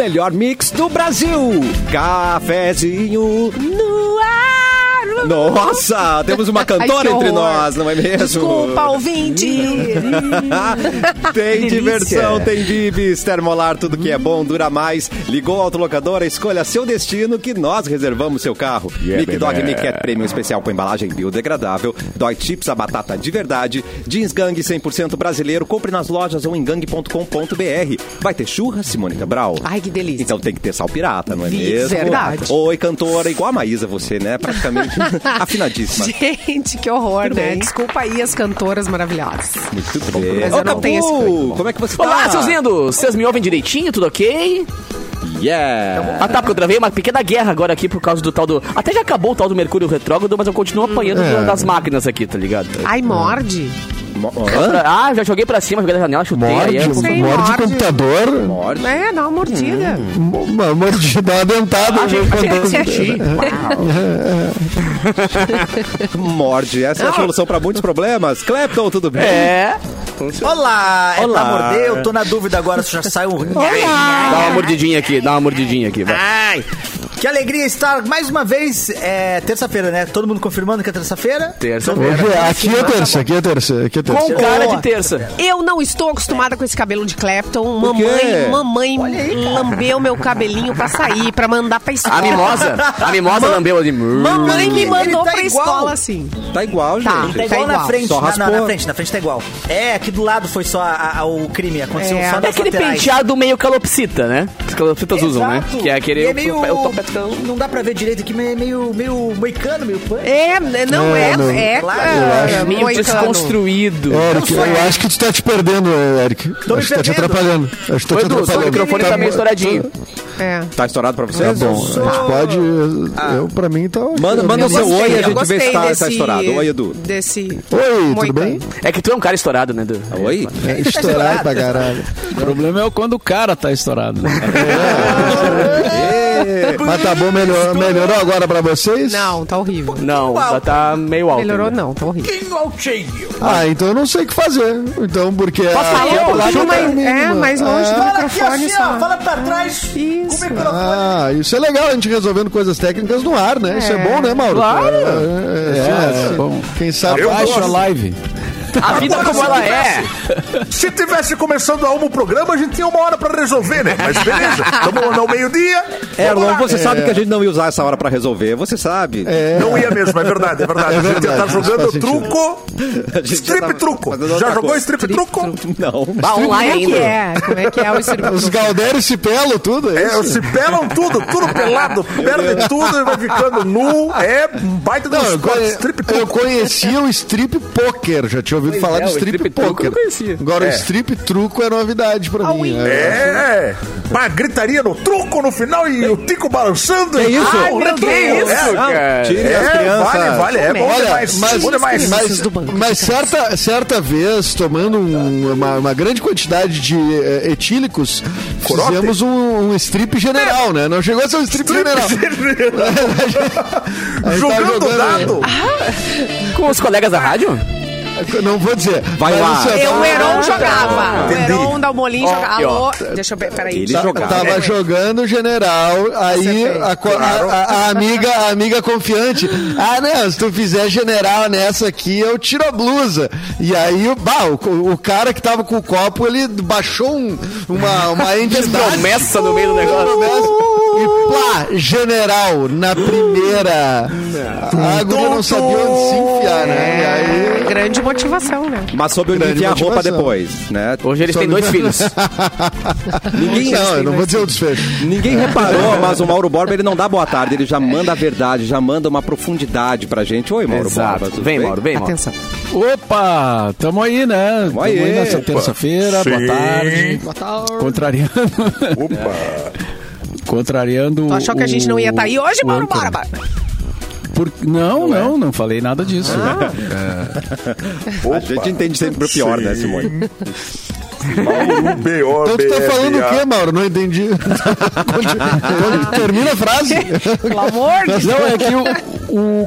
melhor mix do Brasil. Cafezinho no ar. Nossa, temos uma cantora Ai, entre nós, não é mesmo? Desculpa, ouvinte. tem Delícia. diversão, tem bibis, termolar, tudo que é bom dura mais. Ligou a autolocadora, escolha seu destino que nós reservamos seu carro. Yeah, Mic Dog. Mic Cat Premium especial com embalagem biodegradável. Dói chips a batata de verdade. Jeans Gang 100% brasileiro. Compre nas lojas ou em gang.com.br. Vai ter churras, Simone Cabral? Ai, que delícia. Então tem que ter sal pirata, não é Vi- mesmo? verdade. Oi, cantora, igual a Maísa você, né? Praticamente afinadíssima. Gente, que horror, Tudo né? bem. Desculpa aí as cantoras maravilhosas. Muito bem. Mas Ô, eu não tenho esse como é que você tá? Olá, seus lindos! Vocês me ouvem direitinho? Tudo ok? Yeah! Ah, tá, porque eu travei uma pequena guerra agora aqui por causa do tal do. Até já acabou o tal do Mercúrio Retrógrado, mas eu continuo apanhando É. das máquinas aqui, tá ligado? Ai, morde. Hã? Ah, já joguei pra cima, joguei da janela, chutei. aí é- Morde, Sim, morde morde. computador, Morde. É, dá uma mordida. uma mordida, dá uma dentada. Né? achei que senti. Morde. Essa é a solução pra muitos problemas. Clepton, tudo bem? É. Olá, é Olá. pra morder? Eu tô na dúvida agora se já saiu um... Dá uma mordidinha aqui, dá uma mordidinha aqui, vai. Ai, que alegria estar mais uma vez, é terça-feira, né? Todo mundo confirmando que é terça-feira? Terça-feira. Hoje é- aqui é terça, aqui é terça, aqui é terça. Com cara de terça. Eu não estou acostumada com esse cabelo de Clapton. Mamãe, mamãe lambeu meu cabelinho pra sair, pra mandar pra escola. A mimosa, a mimosa lambeu ali. Mamãe me Ele mandou tá pra igual. escola assim. Tá igual, Tá. gente. Tá igual na frente, Só na, na, raspou. na frente, na frente tá igual. É, aqui do lado foi só a- a- o crime, aconteceu É. só É das aquele laterais. penteado meio calopsita, né? Os calopsitas usam, né? Exato. Que é aquele. E é meio, o topetão. não dá pra ver direito aqui, mas é meio, meio moicano, meio punk. É, não É, é, não. é, Claro, é. Meio moicano. desconstruído. Eric, Eu sou eu acho que tu tá te perdendo, Eric. Tô me acho que tá te atrapalhando. Acho que tá te atrapalhando. microfone tá meio estouradinho. É. Tá estourado pra Tá vocês? bom, a gente pode. Eu, pra mim, tá. Manda, manda o Eu seu oi e a gente vê se tá, desse, tá estourado. Oi, Edu. Desse Oi, tudo bem? É que tu é um cara estourado, né, Edu? Oi? É, estourado pra caralho. O problema é quando o cara tá estourado. né? Mas tá bom, melhorou, melhorou agora pra vocês? Não, tá horrível. Não, já tá meio alto. Melhorou não, tá horrível. Ah, então eu não sei o que fazer. Então, porque. Posso falar lá Puxa não mais- é, mais longe do Ah, microfone assim, só. ó, fala pra trás. Isso. Com o microfone. Ah, isso é legal, a gente resolvendo coisas técnicas no ar, né? Isso é É. bom, né, Mauro? Claro. É, é, É, bom. Quem sabe. Abaixa a live. A vida como ela é. Se tivesse começando a uma o programa, a gente tinha uma hora pra resolver, né? Mas beleza, estamos no meio-dia. Erlon, você sabe que a gente não ia usar essa hora pra resolver, você sabe. Não ia mesmo, é verdade, é verdade. É a gente ia estar isso jogando truco, strip truco. Já jogou coisa. strip truco? Não. Bah, Como online é que ainda. é? Como é que é o strip Os Galdério se pelo tudo, é É, isso? se pelam tudo, tudo pelado, perde tudo e vai ficando nu. É um baita do eu, strip eu truco. conhecia o strip poker, já tinha ouvido falar é, do strip, strip poker. eu conhecia. Agora É. o strip truco é novidade pra mim. É. É, pá, gritaria no truco no final e o tico balançando. Que isso? Ah, Meu Deus, é. cara. Tire as É, crianças. vale, vale, é bom Olha, demais, mas, bom demais. mas, do banco mas certa, certa vez, tomando um- uma, uma grande quantidade de eh, etílicos, Corote? fizemos um, um strip general, né? Não chegou a ser um strip, general. A gente tava Jogando jogando- dado. Com os colegas da rádio? Não vou dizer. Vai Mas, lá. Eu, o tava- Heron jogava. O. Heron Dalmolin jogava. Alô, deixa eu ver, peraí. Ele jogava. Tava jogando general, aí a, a- a- a amiga, a amiga confiante. Ah, não, se tu fizer general nessa aqui, eu tiro a blusa. E aí, o- bah, o, o cara que tava com o copo, ele baixou um- uma, uma entidade. Promessa no meio do negócio. E plá, general, na primeira. A guria não sabia onde se enfiar, né? E aí. É, grande motivação, né? Mas soube onde Grande enfiar a roupa motivação. depois, né? Hoje eles têm dois filhos. Ninguém, Não, eu não vou dizer o desfecho. ninguém reparou, mas o Mauro Borba ele não dá boa tarde, ele já manda a verdade, já manda uma profundidade pra gente. Oi, Mauro Exato. Borba. tudo Vem, bem? Mauro, vem, Mauro. Atenção. Opa, tamo aí, né? Tamo, aí. aí nessa Opa. terça-feira. Boa Sim. tarde. Contrariando. Opa. Contrariando. Tu achou que a gente não ia estar aí hoje, o Mauro. Borba? Por... Não, não, não falei nada disso. A gente entende sempre pro pior, né, Simone? Mauro B.O. Então tu tá falando o quê, Mauro? Não entendi. Termina a frase. Pelo amor de Deus. Não, é que O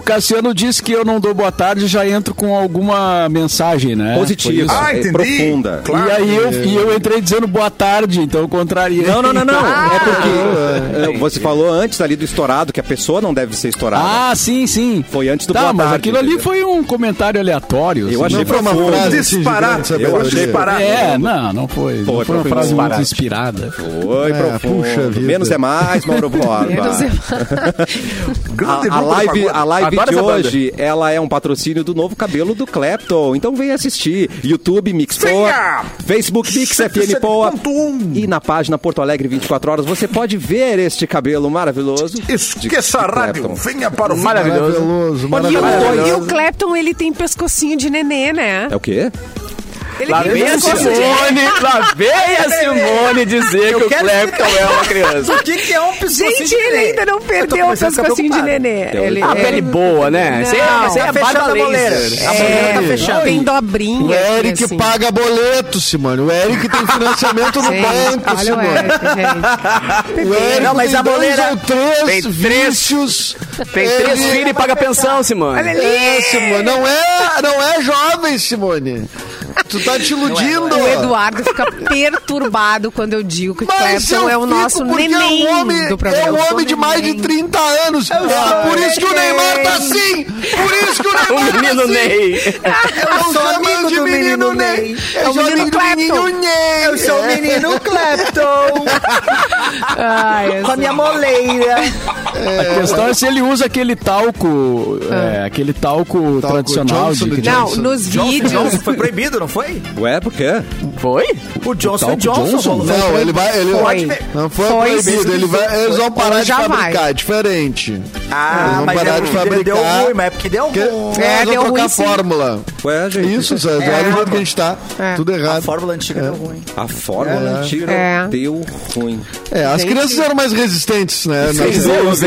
Cassiano disse que eu não dou boa tarde já entro com alguma mensagem, né? Positiva. Ah, é, entendi. profunda. Claro. E aí eu, e eu entrei dizendo boa tarde, então eu contrariei. Não, não, não, não. Ah. É porque é, você falou antes ali do estourado, que a pessoa não deve ser estourada. Ah, sim, sim. Foi antes do Tá, boa mas tarde, aquilo ali entendeu? foi um comentário aleatório. Eu assim. achei Não foi uma frase sabe? Eu achei disparar. É, não, não foi. Foi, não foi uma frase disparate. muito inspirada. Foi É, profundo. puxa vida. Menos é mais, Mauro Borba. Menos é Grande A, a live. A live Adoro de essa banda. hoje, ela é um patrocínio do novo cabelo do Clapton. Então vem assistir. YouTube Mix Poa, Venha! Facebook Mix FM Poa 107.1. e na página Porto Alegre 24 horas você pode ver este cabelo maravilhoso. Esqueça a rádio. Venha para o fim. Maravilhoso. Maravilhoso, E maravilhoso. o, e o Clapton, ele tem pescocinho de nenê, né? É o quê? Ele Lá vem a de Simone, lá vem a Simone dizer que o Clapton é uma criança. O que, que é um pescocinho Gente, de ele ainda não Eu perdeu o a pescocinho de preocupado. nenê. Ele, A ele- pele boa, né? É- Não, isso aí tá é fechando a boleira. laser. A boleira tá É, fechando. tem dobrinha. O Eric assim. paga boleto, Simone. O Eric tem financiamento no banco, olha o Simone. Eric, gente. O Eric Não, mas a dois boleira- ou três Tem três- vícios. Tem três filhos e paga pensão, Simone. Olha ali. É, Simone. Não é, não é jovem, Simone. Tu tá te iludindo. O Eduardo fica perturbado quando eu digo que o Clapton é o nosso porque neném é um homem, do é programa. um homem de mais de 30 anos. É por isso que o Neymar tá assim. Por isso que o O Neymar tá menino assim. Ney. Eu sou sou amigo de menino Ney. Ney. Eu É o sou menino amigo do Clapton. menino Ney. Eu sou o É. menino Clapton. Ai, com a minha moleira. A questão é se ele usa aquele talco, é, aquele talco, Talco tradicional. Johnson de, Não, Johnson. nos Johnson, vídeos. Johnson foi proibido, não foi? Ué, por quê? Foi? O Johnson talco Johnson. Johnson? rolou. Não, ele vai. Ele Foi. Não foi, Foi, proibido. sim. Ele vai, eles vão parar de Já vai. fabricar. É diferente. Ah, Eles vão mas parar é, de deu- fabricar. deu ruim, mas é porque deu Que, ruim. É, eles vão deu trocar ruim, a sim. fórmula. Ué, gente. Isso, Zé. Olha o jeito que a gente tá. É. Tudo A errado. fórmula antiga deu ruim. A fórmula antiga É. deu ruim. É, as crianças eram mais resistentes, né? Sem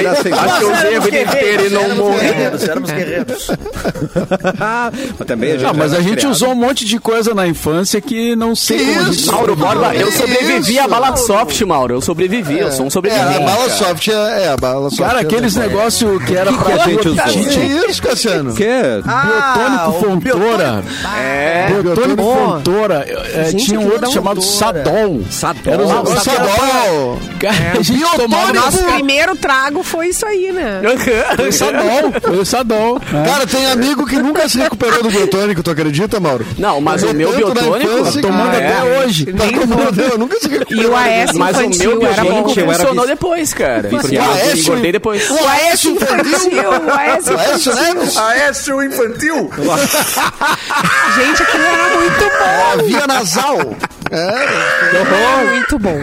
Nós- dúvida, sem Acho que eu usei a vida inteira e não morri. éramos guerreiros. Mas também a gente mas a gente criado. usou um monte de coisa na infância que não sei Que como a gente isso? Mauro Borba, eu sobrevivi à bala soft, Mauro. Eu sobrevivi, eu sou um É, sobrevivente. a bala soft é, é, a bala soft. Cara, é aqueles negócios que era pra que a gente usou? apetite. Que isso, Cassiano? Que? Ah, Biotônico Fontoura. É. Biotônico Fontoura. é, tinha um outro chamado. Sadol. Sadol. Pra- Sadol. Cara, a gente tomava Nosso primeiro trago foi isso aí, né? Foi o Sadol. Foi o Sadol. é. Cara, tem amigo que nunca se recuperou do biotônico, tu acredita, Mauro? Não, mas o meu biotônico. infância que- tomando É. até hoje. Tá tomando, eu nunca se recuperou. E o AS Mas o meu infantil era bom. biotônico eu era funcionou vici- depois, cara. Porque eu engordei depois. O AS infantil? O AS O AS Infantil. Gente, aquilo era muito bom. A via nasal. É, muito bom.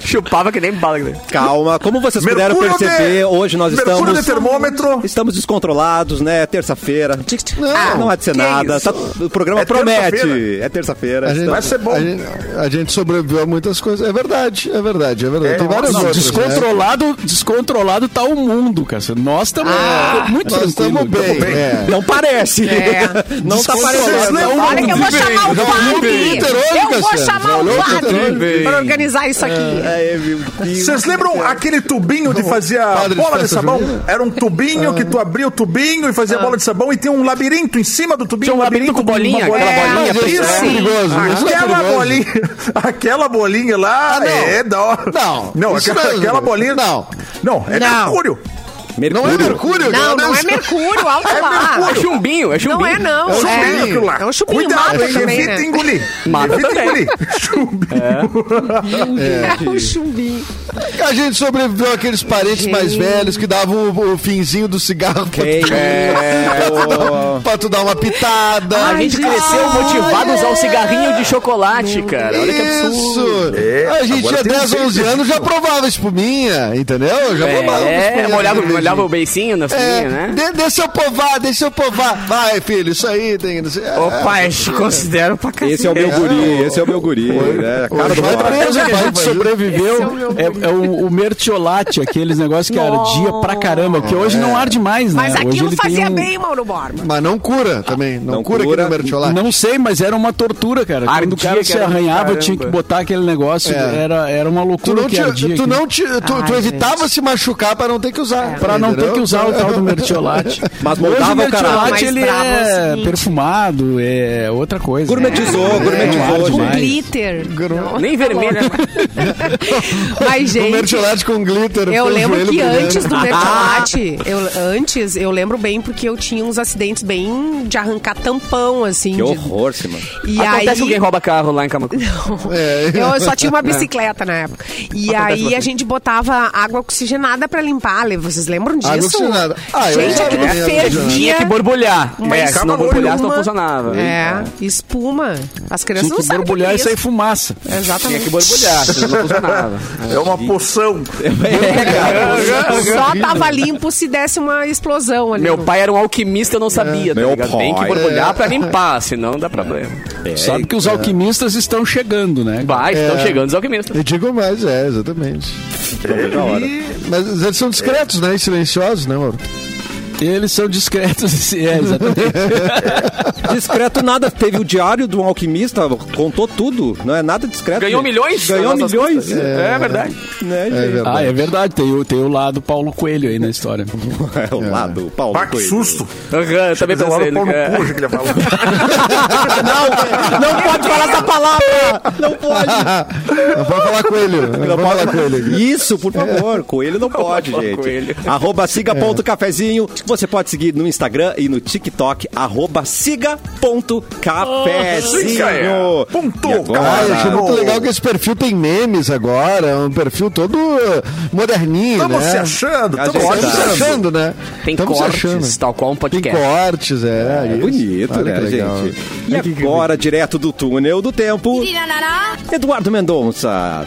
Chupava que nem bala. né? Calma, como vocês puderam Mercúrio perceber, de- hoje nós Mercúrio estamos... de termômetro. Estamos descontrolados, né? Terça-feira. Não, não há de ser nada. Tá- o programa É promete. terça-feira. É terça-feira. A gente, Vai ser bom. A gente, a gente sobreviveu a muitas coisas. É verdade, é verdade, é verdade. É, Tem várias não, outras. né? descontrolado, descontrolado tá o mundo, cara. Nós estamos muito Nós estamos bem. É. Não parece. É. Não tá Descontrolado. parecendo. Olha que eu vou chamar o Já olhou o Vab. Twitter hoje, Eu vou chamar Já o olhou o Vab Twitter pra organizar isso aqui. É, meu Deus. Vocês lembram aquele tubinho de fazer a bola de sabão? Era um tubinho que tu abria o tubinho e fazia a bola de sabão e tinha um labirinto em cima do tubinho. Tinha um labirinto com bolinha, aquela bolinha Mas isso é preta. perigoso. Isso é Aquela bolinha, aquela bolinha lá Ah, é da hora. Não, não aquela, é- bolinha. não. não, é Não. Mercúrio. Não é mercúrio? Não, não é Deus. mercúrio, alto lá. É chumbinho, é chumbinho. Não é, não. É um Chumbinho É, aquilo lá. é um chupinho Cuidado, mata também, Evita né? engolir. Mata Evita também. engolir. Chumbinho. É um chumbinho. A gente sobreviveu àqueles parentes mais velhos que davam o, o finzinho do cigarro pra, tu, é? o- pra tu dar uma pitada. A gente cresceu motivado a usar o cigarrinho de chocolate, cara. Olha que absurdo. Isso! É, a gente tinha tem 10, um 11 anos, já provava espuminha, entendeu? Já provava É, espuminha. molhava, molhava o beicinho na É, filhinha, né? de, deixa eu povar, deixa eu povar. Vai, filho, isso aí tem. sei- Opa, eu te considero pra cacete. Esse é o meu guri, esse é o meu guri. né? A cara do preso, coisa que a gente sobreviveu é é, é o, o mertiolate, aqueles negócios que ardia pra caramba, que hoje não arde mais, né? Mas hoje aquilo tem fazia um- bem, Mauro Borba. Mas não cura também. Não, Não cura, cura. aqui no mertiolate. Não sei, mas era uma tortura, cara. Quando Ardia, o cara se arranhava, tinha que botar aquele negócio. É. Era, era uma Tu loucura não, que te, ardia. tu aquilo. não te, tu, tu evitava se machucar pra não ter que usar. Pra não ter que usar o tal do mertiolate. Mas Hoje moldava o o mertiolate, ele é o é seguinte. perfumado, é outra coisa. Gourmetizou, gourmetizou, É. Com glitter. Não, Nem vermelho, né? Mas, O gente, mertiolate com glitter. eu o lembro que antes do mertiolate, eu, antes, eu lembro bem porque eu tinha uns acidentes bem de arrancar tampão, assim. Que de- horror, Simão. E Acontece aí, que alguém rouba carro lá em Camacuã. É. Eu só tinha uma bicicleta na época. E Acontece aí a gente botava água oxigenada pra limpar. Vocês lembram disso? Água oxigenada. Ah, gente, aquilo fervia. Tinha que borbulhar. Mas é, se não borbulhasse, não funcionava. É, espuma. As crianças Tinha não sabem o que borbulhar é e sair isso. fumaça. Exatamente. Tinha que borbulhar, senão não funcionava. É uma poção. Só tava limpo se desse uma explosão ali. Meu pai era um alquimista, eu não sabia. tá Meu ligado? Tem que pai. borbulhar pra limpar, senão dá problema. Sabe que os alquimistas estão chegando, né? Vai, estão chegando os alquimistas. Eu digo mais, é, exatamente. E- mas eles são discretos, né? E silenciosos, né, Mauro? Eles são discretos, é, exatamente. Discreto nada. Teve o diário de um alquimista, contou tudo. Não é nada discreto. Ganhou milhões? Ganhou milhões. custas. É, verdade. Né, É verdade. Ah, é verdade, tem o, tem o lado Paulo Coelho aí na história. É o lado, Paulo Pá, que Coelho. susto. Aham, eu também pensei. olho o pau no cu, achei que ele ia falar. Não pode falar essa palavra! Não pode! Não pode falar com ele. Não pode falar com ele. Isso, por favor. Coelho não pode, falar gente. coelho. Arroba siga.cafezinho. Você pode seguir no Instagram e no TikTok. Arroba siga.cafezinho. Siga, é. Ponto, agora- eu achei muito legal que esse perfil tem memes agora, é um perfil todo moderninho, Estamos né? se achando, estamos se tá. achando, né? Tem Tamo cortes, achando. tal qual um Tem podcast. cortes, é. É bonito, Olha né, que gente? E agora, direto do túnel do tempo, Eduardo Mendonça.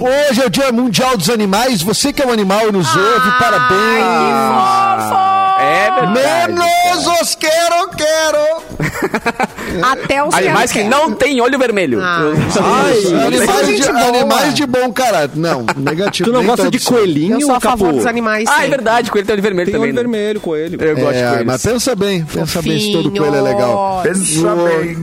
Hoje é o Dia Mundial dos Animais. Você que é um animal e nos ouve, parabéns. É verdade. Menos os quero, quero. Até o Animais que não tem olho vermelho. Ah. Ai, animais, de, gente boa. animais de bom caráter. Não, negativo. Tu não gosta de são. coelhinho, Eu sou a favor Capu? dos animais. Ah, é verdade, coelho tem olho vermelho Tem também. olho né? vermelho, coelho. Eu gosto de É, coelhos. mas pensa bem, pensa bem se todo coelho é legal. Pensa bem.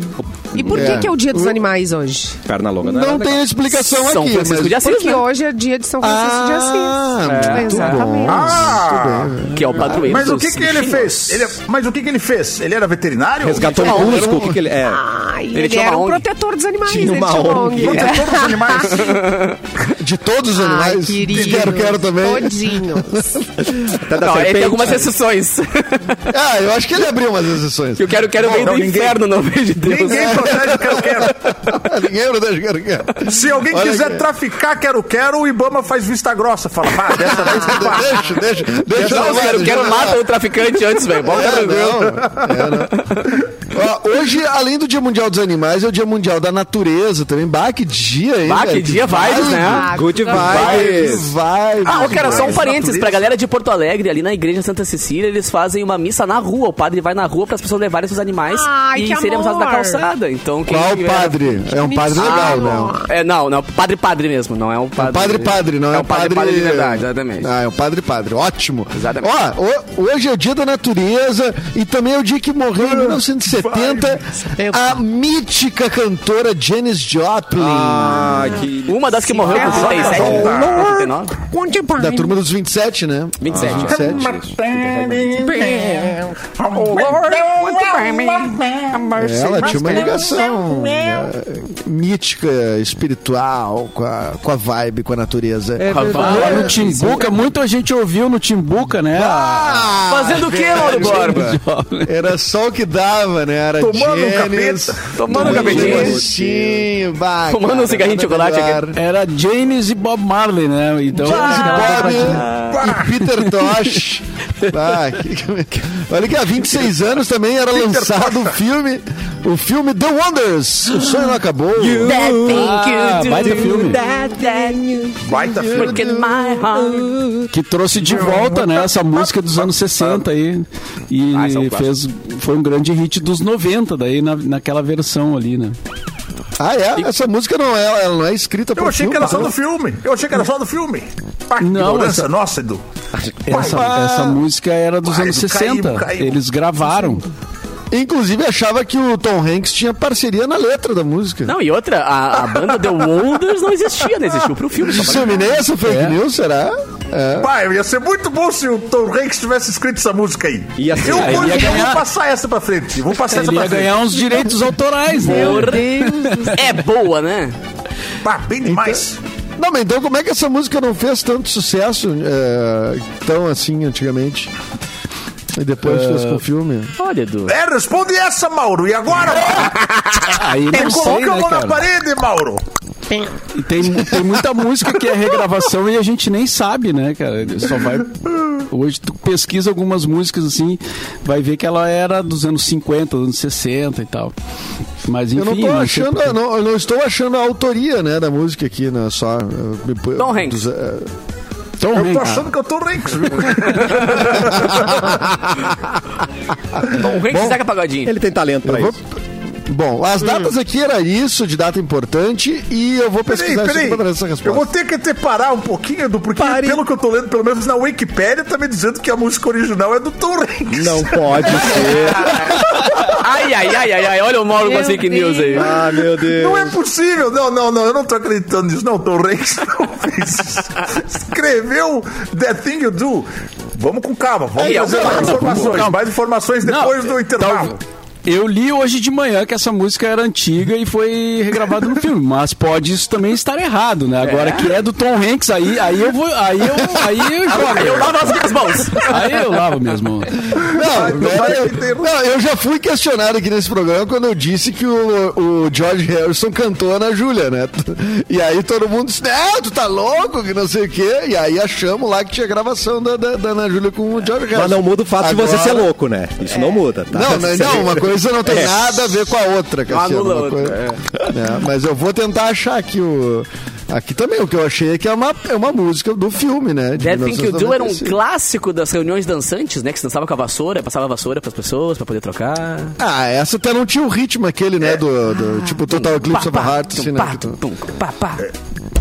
E por que, É. que é o dia dos animais hoje? Perna longa, né? Não tem explicação São aqui, Francisco mas... de Assis, Porque né? hoje é dia de São Francisco de Assis. Ah, muito Exatamente. bom. Ah, Que é o padroeiro mas o que, que ele fez? Ele, é- mas o que, que ele fez? Ele era veterinário? Resgatou um musgo, o que, que ele é? Ai, Ele ele, era um protetor dos animais. Tinha ele uma tinha uma ONG. ONG. Protetor dos animais. De todos os Ai, animais. querido. quero, quero também. Todinhos. Até da Não, ele serpente. tem algumas exceções. Ah, eu acho que ele abriu umas exceções. Que eu quero, quero Bom, veio do não, ninguém- inferno, não veio de Deus. Ninguém protege o quero, quero. Ninguém não deixa, quero, quero. Se alguém Olha quiser aqui. traficar quero, quero, o Ibama faz vista grossa. Fala, pá, dessa vez não vai. Deixa, deixa, deixa. Não, levar, quero, quero mata o traficante antes, velho. Bota É, tranquilo. não, é, não. Ó, hoje, além do Dia Mundial dos Animais, é o Dia Mundial da Natureza também. Bah, que dia, hein? Bah, que velho? dia vibes, né? Ah, Good vibes. Vai. Ah, cara, só um parênteses. natureza. Pra galera de Porto Alegre, ali na igreja Santa Cecília, eles fazem uma missa na rua. O padre vai na rua para as pessoas levarem seus animais Ai, e serem usados na amor. calçada. Então, quem Qual tiver- padre? É um padre legal, né? É, não, não, padre padre mesmo, não é um padre. Padre Padre, não é, é um padre padre de verdade, exatamente. Ah, é um Padre Padre, ótimo. Exatamente. Ó, ho- hoje é o dia da natureza e também é o dia que morreu em 1970 a mítica cantora Janis Joplin. Ah, que... Uma das que morreu com 37, Lord. 39. Da turma dos 27, né? 27. Dos 27. É, Ela tinha uma ligação eh, mítica, espiritual, com a, com a vibe, com a natureza. Lá no Timbuca, muita gente ouviu no Timbuca, né? Ah, Fazendo o que, Mauro Borba? Era só o que dava, né? Era Tomando um capeta. Tomando um capetinho. Tomando cara, um cigarrinho de chocolate aqui. Era James e Bob Marley, né? Então, James aquela Bob dobradinha. e Peter Tosh. Ah, que- que- Olha que há 26 anos também era lançado o filme, o filme The Wonders. O sonho não acabou. Ah, baita filme. Baita filme. Que trouxe de volta, né, essa música dos anos 60 aí. E Ah, é um fez, foi um grande hit dos 90 daí, na, naquela versão ali, né? Ah, é? Essa música não é, ela não é escrita por Eu achei filme, que era só do filme. Eu achei que era só do filme. Pá, Não, essa- nossa, Edu. Essa, essa música era dos Vai, anos Edu, 60. caiu, caiu. Eles gravaram. Inclusive achava que o Tom Hanks tinha parceria na letra da música. Não, e outra, a, a banda The Wonders não existia, não existiu pro filme. Disseminei essa fake É. news, será? Pai, ia ser muito bom se o Tom Hanks tivesse escrito essa música aí. Ia ser. Eu, vou, ia ganhar- vou passar essa pra frente. Vou passar essa Ele pra ia frente. ganhar uns direitos autorais, né? É boa, né? Ah, bem demais. Não, mas então como é que essa música não fez tanto sucesso é, tão assim antigamente? E depois fez com o filme? Olha, Edu. É, responde essa, Mauro. E agora? Aí não sei, Coloca a né, mão na parede, Mauro. E tem, tem muita música que é regravação e a gente nem sabe, né, cara? Só vai. Hoje tu pesquisa algumas músicas assim, vai ver que ela era dos anos 50, anos 60 e tal. Mas enfim. Eu não tô achando, não, eu não estou achando a autoria, né, da música aqui, né, só. me- Tom Hanks. dos, é, Tom Eu tô Hanks. achando que eu tô Hanks? Tom Hanks saca pagodinho. Ele tem talento pra eu vou- isso. Bom, as datas aqui era isso, de data importante, e eu vou Peraí, pesquisar peraí. dar essa Eu resposta. vou ter que te parar um pouquinho, Edu, porque pelo que eu tô lendo, pelo menos na Wikipédia, tá me dizendo que a música original é do Tom Hanks. Não pode ser. Ai, ai, ai, ai, ai. Olha o Mauro com Meu fake news aí. Ah, meu Deus. Não é possível. Não, não, não. Eu não tô acreditando nisso. Não, Tom Hanks não fez isso. Escreveu That Thing You Do. Vamos com calma. Vamos Aí, trazer mais informações. Mais informações Não, depois do tal- intervalo. Eu li hoje de manhã que essa música era antiga e foi regravada no filme, mas pode isso também estar errado, né? Agora que é do Tom Hanks, aí, aí eu vou. Aí eu, aí eu jogo. Aí eu lavo as minhas mãos. Aí eu lavo mesmo. Não, não vai eu, ter- não, eu já fui questionado aqui nesse programa quando eu disse que o, o George Harrison cantou a Ana Júlia, né? E aí todo mundo disse, não, tu tá louco, que não sei o quê. E aí achamos lá que tinha gravação da, da, da Ana Júlia com o George Harrison. Mas não muda o fato de você Agora- ser louco, né? Isso não muda, tá? Não, não, não, uma coisa não tem É. nada a ver com a outra, Cassiano. anula uma outra, coisa- É, mas eu vou tentar achar aqui o. Aqui também, o que eu achei é que é uma, é uma música do filme, né? de That Thing You Do era um 1995. clássico das reuniões dançantes, né? Que se dançava com a vassoura, passava a vassoura pras pessoas pra poder trocar. Ah, essa até não tinha o ritmo aquele, né? Do, do tipo Total Eclipse of Heart, tum, assim, né? pá, que tu- tum, pá, pá.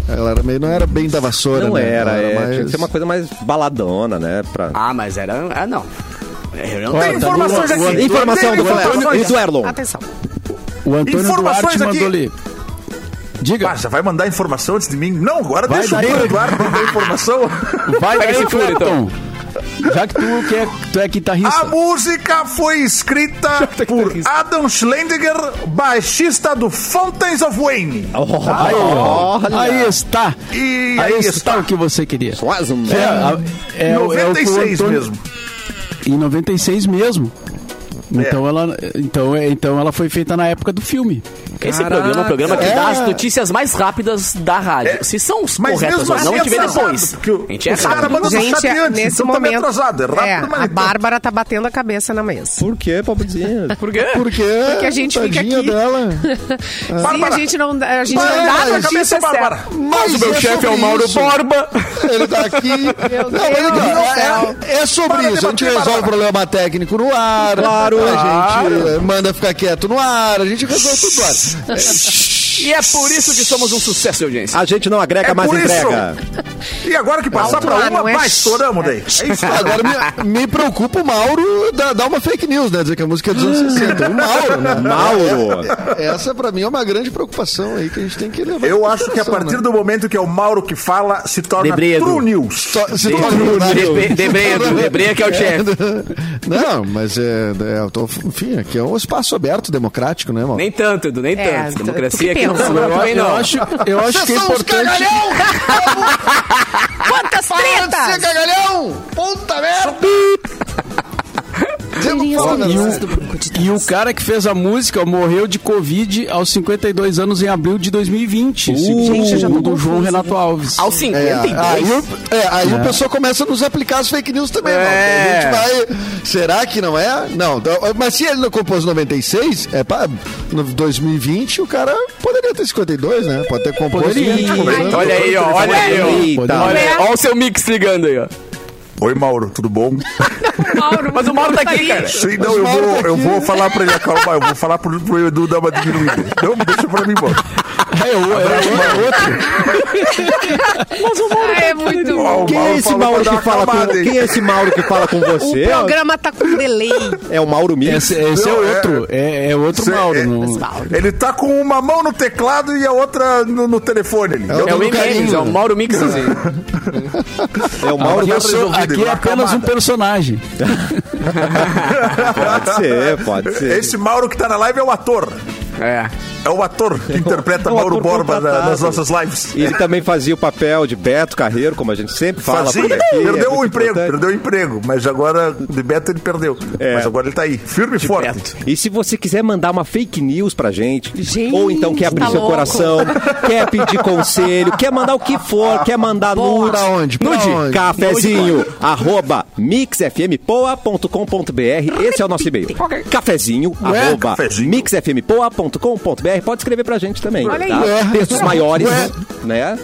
Ela era meio, não era bem da vassoura, Não né? era, Ela é. mais- Tinha que ser uma coisa mais baladona, né? Pra... Ah, mas era. Ah, não. É, Tem tá informações aqui. Informação do Antônio e do Erlon. Atenção. O Antônio Informações Duarte aqui. mandou ali. Diga. Ah, já vai mandar informação antes de mim? Não, agora Vai deixa o Eduardo mandar informação. Vai daí, esse furo, então. Já que tu, que é, tu é guitarrista. A música foi escrita por Adam Schlendiger, baixista do Fountains of Wayne. Aí, ó. aí está. E Aí, aí está, está. o que você queria. Quase um É, é, o- é o que o 96 Antônio- mesmo. Em 96 mesmo. Então, ela, então, é- então ela foi feita na época do filme. Esse programa é um programa que É. dá as notícias mais rápidas da rádio. Se são Mas corretas mesmo ou não, a assim gente vê é depois. o- A gente é os rápido. Mas Gente, chateante, nesse então tá momento. atrasado, é rápido, é, mas a então- Bárbara tá batendo a cabeça na mesa. Por quê, pobrezinha? Por quê? Porque, Porque a gente fica aqui. dela. Sim, a gente não, dá- a gente Mas- não dá mas cabeça é Bárbara. certa. Mas o meu chefe é o Mauro Borba. Ele tá aqui. Meu não, mas Deus do céu. é, é sobre isso. A gente resolve o problema técnico no ar. Claro. A gente manda ficar quieto no ar. A gente resolve tudo ar. E é por isso que somos um sucesso de audiência. A gente não agrega, É mas por isso. entrega. E agora que passar lá, uma, é vai, estouramos daí. É isso. Agora me, me preocupa o Mauro dar, uma fake news, né? Dizer que a música é dos anos 60. O Mauro, né? Mauro. É- Essa pra mim é uma grande preocupação aí que a gente tem que levar. Eu acho que a partir né? do momento que é o Mauro que fala, se torna Debredo. True News. Só- se torna um Debre- Debreia, Edu, Debreia que é o chefe. Não, mas é, é eu tô- enfim, aqui é um espaço aberto, democrático, né, Mauro? Nem tanto, Edu, nem É, tanto. Democracia tu aqui não Eu não. acho, eu acho que é importante. Quantas Para de ser tretas! cagalhão! Puta merda! Temos que falar, E né? o, e o cara que fez a música morreu de Covid aos 52 anos em abril de 2020. Gente, eu já tô segundo o João Renato Alves. Aos É, 52. aí o, é, aí o pessoal começa a nos aplicar as fake news também, É. Mauro. A gente vai. Será que não é? Não. então, Mas se ele não compôs em 96, é pra, no 2020 o cara poderia ter 52, né? Pode ter composto. Poderia. em 20, Ai, né? Olha aí, ó, olha aí, ó. Olha, ó o seu mix ligando aí, ó. Oi, Mauro, tudo bom? Mauro, Mas o Mauro tá aqui, cara. Sim, não, eu vou, eu vou falar pra ele acalmar, eu vou falar pro, pro Edu dar uma diminuída. Não, deixa pra mim, Mauro. É, o- é outro. Ah, é muito bom. o Quem é esse Mauro que fala com? Quem é esse Mauro que fala com O você? programa tá com delay. É o Mauro Mix. Esse, esse é Não, é- outro. É, é outro Cê- Mauro. é- não- Ele tá com uma mão no teclado e a outra no, no telefone ali. É É o carinho. é o Mauro Mix. assim. É o Mauro Aqui, eu Mix. Aqui é apenas um personagem. Pode ser, pode ser. Esse Mauro que tá na live é o ator. É. É o ator que interpreta É o Mauro Borba na- nas nossas lives. E ele também fazia o papel de Beto Carreiro, como a gente sempre fala Fazia, por aqui. perdeu é o emprego, importante. perdeu o emprego, mas agora de Beto ele perdeu. É. Mas agora ele tá aí, firme e forte. E se você quiser mandar uma fake news pra gente, Gente, ou então quer abrir tá seu louco. coração, quer pedir conselho, quer mandar o que for, quer mandar nude, Pra onde? Pra nude, onde? cafezinho, arroba mixfmpoa.com.br, esse é o nosso e-mail. Cafezinho, arroba mixfmpoa.com.br, pode escrever pra gente também. Olha aí. tá? Textos maiores, Ué. né?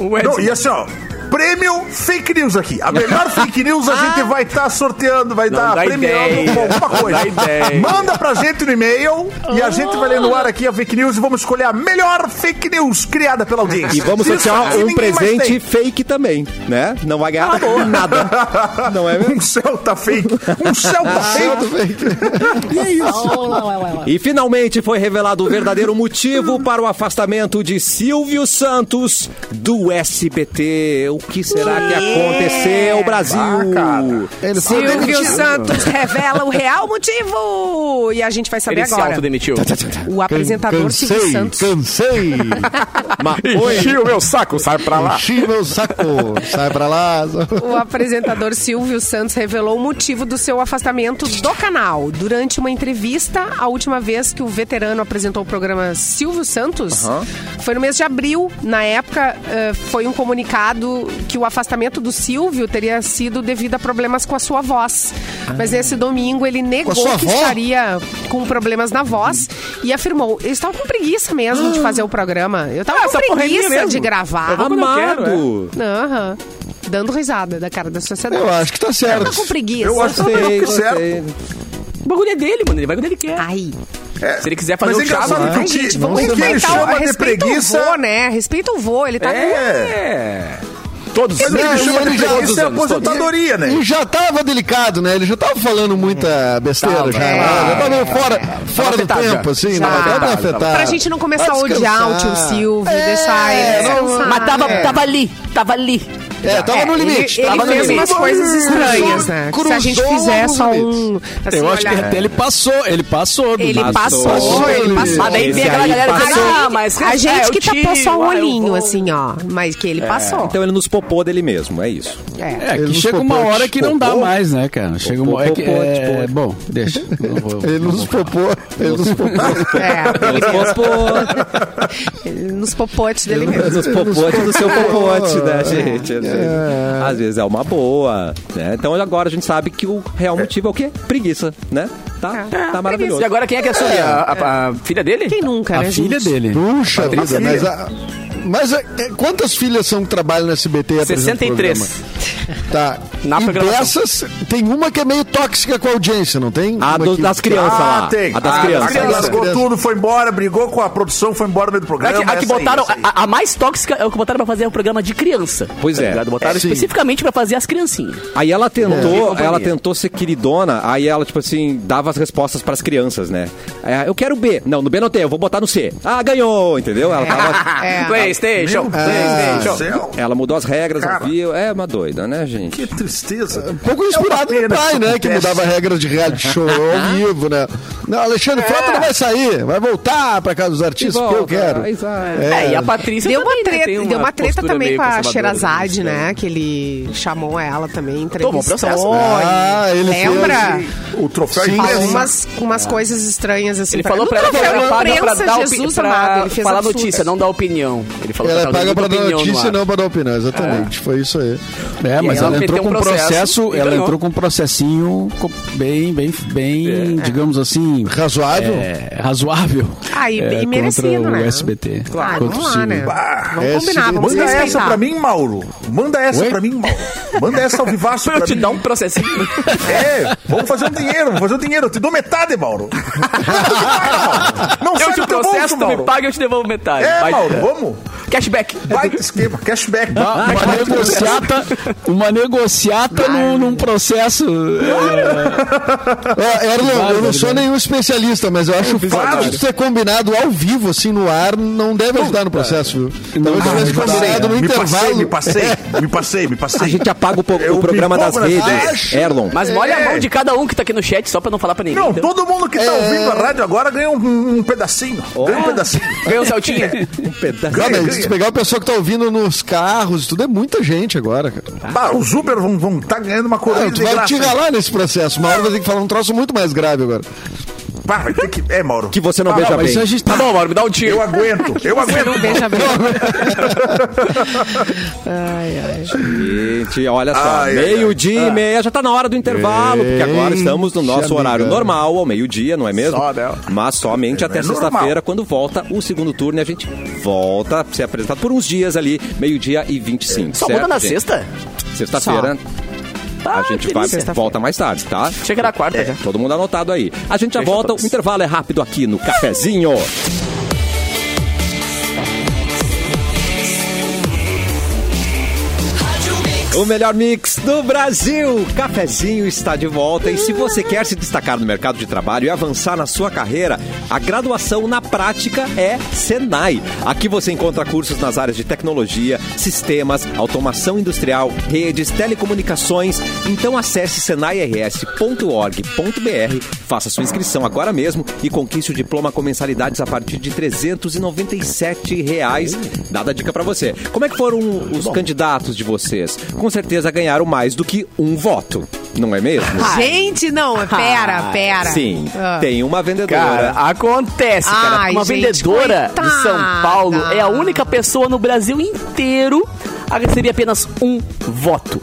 Ué, não, e assim, ó. Prêmio Fake News aqui. A melhor fake news a gente vai estar sorteando, vai estar dá premiando ideia. com alguma coisa. dá ideia. Manda pra gente no e-mail e a gente vai ler no ar aqui a fake news e vamos escolher a melhor fake news criada pela audiência. E vamos Isso sortear um presente fake também, né? Não vai ganhar nada. Não é mesmo? Um Celta fake. Um Celta fake. E finalmente foi revelado o verdadeiro motivo para o afastamento de Silvio Santos do SBT. O que será que aconteceu, Brasil? Ah, cara. Ele foi Silvio demitido. Santos revela o real motivo. E a gente vai saber Ele se agora. autodemitiu. O apresentador Silvio Cansei, Santos. cansei. Oi. o meu saco, sai pra Enchi meu saco. Sai pra lá. O apresentador Silvio Santos revelou o motivo do seu afastamento do canal. Durante uma entrevista, a última vez que o veterano apresentou o programa Silvio Santos foi no mês de abril. Na época, eh, foi um comunicado que o afastamento do Silvio teria sido devido a problemas com a sua voz. Mas nesse domingo ele negou que avó? estaria com problemas na voz e afirmou: eu estava com preguiça mesmo de fazer o programa. Eu estava Ah, com é preguiça de gravar. Eu Amado. Aham. Dando risada da cara da sociedade. Eu acho que tá certo. Tá com preguiça. Eu acho que tá certo. O bagulho é dele, mano. Ele vai quando ele quer. Ai. Se ele quiser fazer Mas um é engraçado que o gente, vamos o respeitar, chama de respeita preguiça... o vô, né? Respeita o vô. Ele tá É. O preguiça é todos os anos, aposentadoria, né? E já tava delicado, né? Ele já tava falando muita besteira já. é. né? Já tava meio fora, fora do afetado tempo, já. assim, Já. né? Tava Tava, afetado. Pra gente não começar a odiar o tio. Silvio, É, deixar ele não, descansar. Mas tava, É. tava ali. Tava ali. É, tava É, no limite. Ele, tava ele no fez limite. umas coisas estranhas, né? Que Se a gente Cruzou fizer só um. assim, Eu acho que olhar- até ele passou, ele passou. do Ele passou, Passou. ele passou. Mas daí vem aquela galera dizendo, passou. ah, mas... A gente é, que tapou só um eu olhinho, vou. assim, ó. Mas que ele passou. Então ele nos popou dele mesmo, é isso. É. É, que chega uma hora que não dá mais, né, cara? Chega uma hora que. É, tipo- bom, deixa. Ele nos popou. Ele nos popou. É, ele Ele nos popotes dele mesmo. nos popote do seu popote, né, gente? Às vezes, às vezes é uma boa, né? Então agora a gente sabe que o real motivo é o quê? Preguiça, né? Tá, tá maravilhoso. E agora quem é que assume? A, a- a filha dele? Quem nunca, A né, filha gente? dele. Puxa Patrícia. mas... a- Mas é, é, quantas filhas são que trabalham no SBT e apresentam 63. programa? Tá. Na e dessas, tem uma que é meio tóxica com a audiência, não tem? A do- que- das crianças Ah, lá. tem. A das Ah, crianças. a largou Criança. tudo, foi embora, brigou com a produção, foi embora no meio do A programa. que, a que botaram, aí. a, a mais tóxica é o que botaram pra fazer o programa de criança. Pois tá é. ligado? Botaram Sim. especificamente pra fazer as criancinhas. Aí ela tentou, É. ela tentou ser queridona, aí ela, tipo assim, dava as respostas pras crianças, né? É, eu quero B. Não, no B não tem, eu vou botar no C. Ah, ganhou, entendeu? Ela tava. É. Playstation, Meu Playstation. céu. Ela mudou as regras, Cara. viu? É uma doida, né, gente? Que tristeza. Um pouco inspirado É uma no pai, que né? Que mudava regras de reality show ao vivo, né? Não, Alexandre Frota não vai sair, vai voltar pra casa dos artistas, porque eu quero. Exato. É, e a Patrícia Deu uma também, né, treta, tem deu uma treta também com a Sherazade, né? né? Que ele chamou ela também, Tomou entrevistou. processo, Ah, ele Lembra? O troféu Sim, umas, umas coisas estranhas assim. Ele falou pra ela que paga pra dar Jesus pra amado, ele fez falar absurdo. notícia, não dar opinião. Ele falou Ela que é ela paga pra dar notícia e não pra dar opinião, exatamente. Foi isso aí. É, mas ela ela, entrou com um processo processo, ela entrou com um processinho bem, bem, bem, É. digamos assim. Razoável? é, razoável. Ah, e- é, e merecido, contra né? o SBT. Ah, Contra o vamos lá, né? Silvio. Vamos é, combinar, vamos Manda essa respeitar. pra mim, Mauro. Manda essa Oi? pra mim, Mauro. Manda essa ao vivaço Pra eu te mim. dar um processinho. É, vamos fazer um dinheiro, vamos fazer um dinheiro. Eu te dou metade, Mauro. Não Eu sai te processo, bolso, tu me Mauro. paga e eu te devolvo metade. É, Mauro, vamos. Cashback. Vai, esquema, cashback. Uma, uma negociata, uma negociata num, num processo. é, Ó, Erlon, eu não sou nenhum especialista, mas eu acho o fato de ter combinado ao vivo, assim, no ar, não deve ajudar no processo, viu? Então, se tivesse combinado no me intervalo... passei, me passei, me passei, me passei. A gente apaga o, Eu o programa das redes. redes. Erlon. Mas molha É. a mão de cada um que tá aqui no chat, só pra não falar pra ninguém. Não, entendeu? todo mundo que tá ouvindo a rádio agora ganha um, um pedacinho. Ganha um pedacinho. Ganhou o Celtinha. Um pedaço. Cara, Ganha, se tu pegar o pessoal que tá ouvindo nos carros, tudo é muita gente agora, cara. Bah, os Uber vão vão tá ganhando uma coroa Ah, tu vai te ralar nesse processo. Uma hora vai ter que falar um troço muito mais grave agora. Bah, vai ter que... É, Mauro. Que você não Ah, beija Mas bem. isso a gente Tá tá. bom, Mauro, me dá um tiro. Eu aguento, eu aguento. Veja bem. Gente, olha só, Ai, ai, meio-dia e meia, já tá na hora do intervalo, porque agora estamos no nosso horário normal, ao meio-dia, não é mesmo? Só, né? Mas somente até é sexta-feira, normal. quando volta o segundo turno e a gente volta a ser apresentado por uns dias ali, meio-dia e 25. Só certo, muda na gente? sexta? Sexta-feira. A Ah, gente que vai, volta mais tarde, tá? Chega na quarta já. Todo mundo anotado aí. A gente já Deixa volta, o intervalo é rápido aqui no cafezinho. O melhor mix do Brasil. Cafezinho está de volta. E se você quer se destacar no mercado de trabalho e avançar na sua carreira, a graduação na prática é Senai. Aqui você encontra cursos nas áreas de tecnologia, sistemas, automação industrial, redes, telecomunicações. Então acesse senairs.org.br, faça sua inscrição agora mesmo e conquiste o diploma com mensalidades a partir de 397 reais. Dada a dica para você. Como é que foram os candidatos de vocês? Com certeza ganharam mais do que um voto, não é mesmo? Gente, não, pera, pera. Sim, Ah. tem uma vendedora. Cara, acontece, cara. Ai, Uma gente, vendedora de coitada. São Paulo é a única pessoa no Brasil inteiro a receber apenas um voto.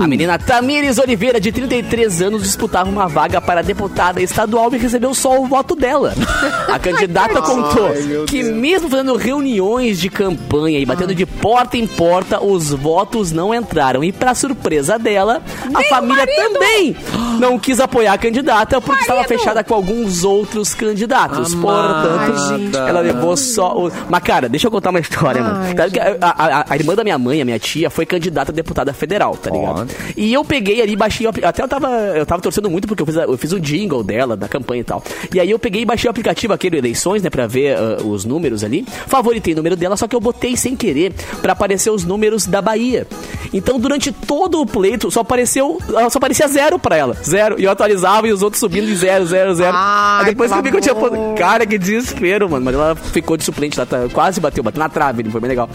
A menina Tamires Oliveira, de 33 anos, disputava uma vaga para deputada estadual e recebeu só o voto dela. A candidata contou que, mesmo fazendo reuniões de campanha e batendo de porta em porta, os votos não entraram. E, para surpresa dela, a família também não quis apoiar a candidata porque estava fechada com alguns outros candidatos. Portanto, Ai, gente. ela levou só o. Mas, cara, deixa eu contar uma história, mano. Ai, que a, a- a irmã da minha mãe, a minha tia, foi candidata a deputada federal, tá ligado? E eu peguei ali, baixei. Até eu tava, eu tava torcendo muito porque eu fiz, eu fiz o jingle dela, da campanha e tal. E aí eu peguei e baixei o aplicativo aquele Eleições, né, pra ver ah, os números ali. Favoritei o número dela, só que eu botei sem querer pra aparecer os números da Bahia. Então, durante todo o pleito, só apareceu. Só aparecia zero pra ela. Zero. E eu atualizava e os outros subindo de zero, zero, zero. Ai, aí depois que eu vi que eu tinha. Cara, que desespero, mano. Mas ela ficou de suplente, ela tá- quase bateu, bateu na trave, foi bem legal.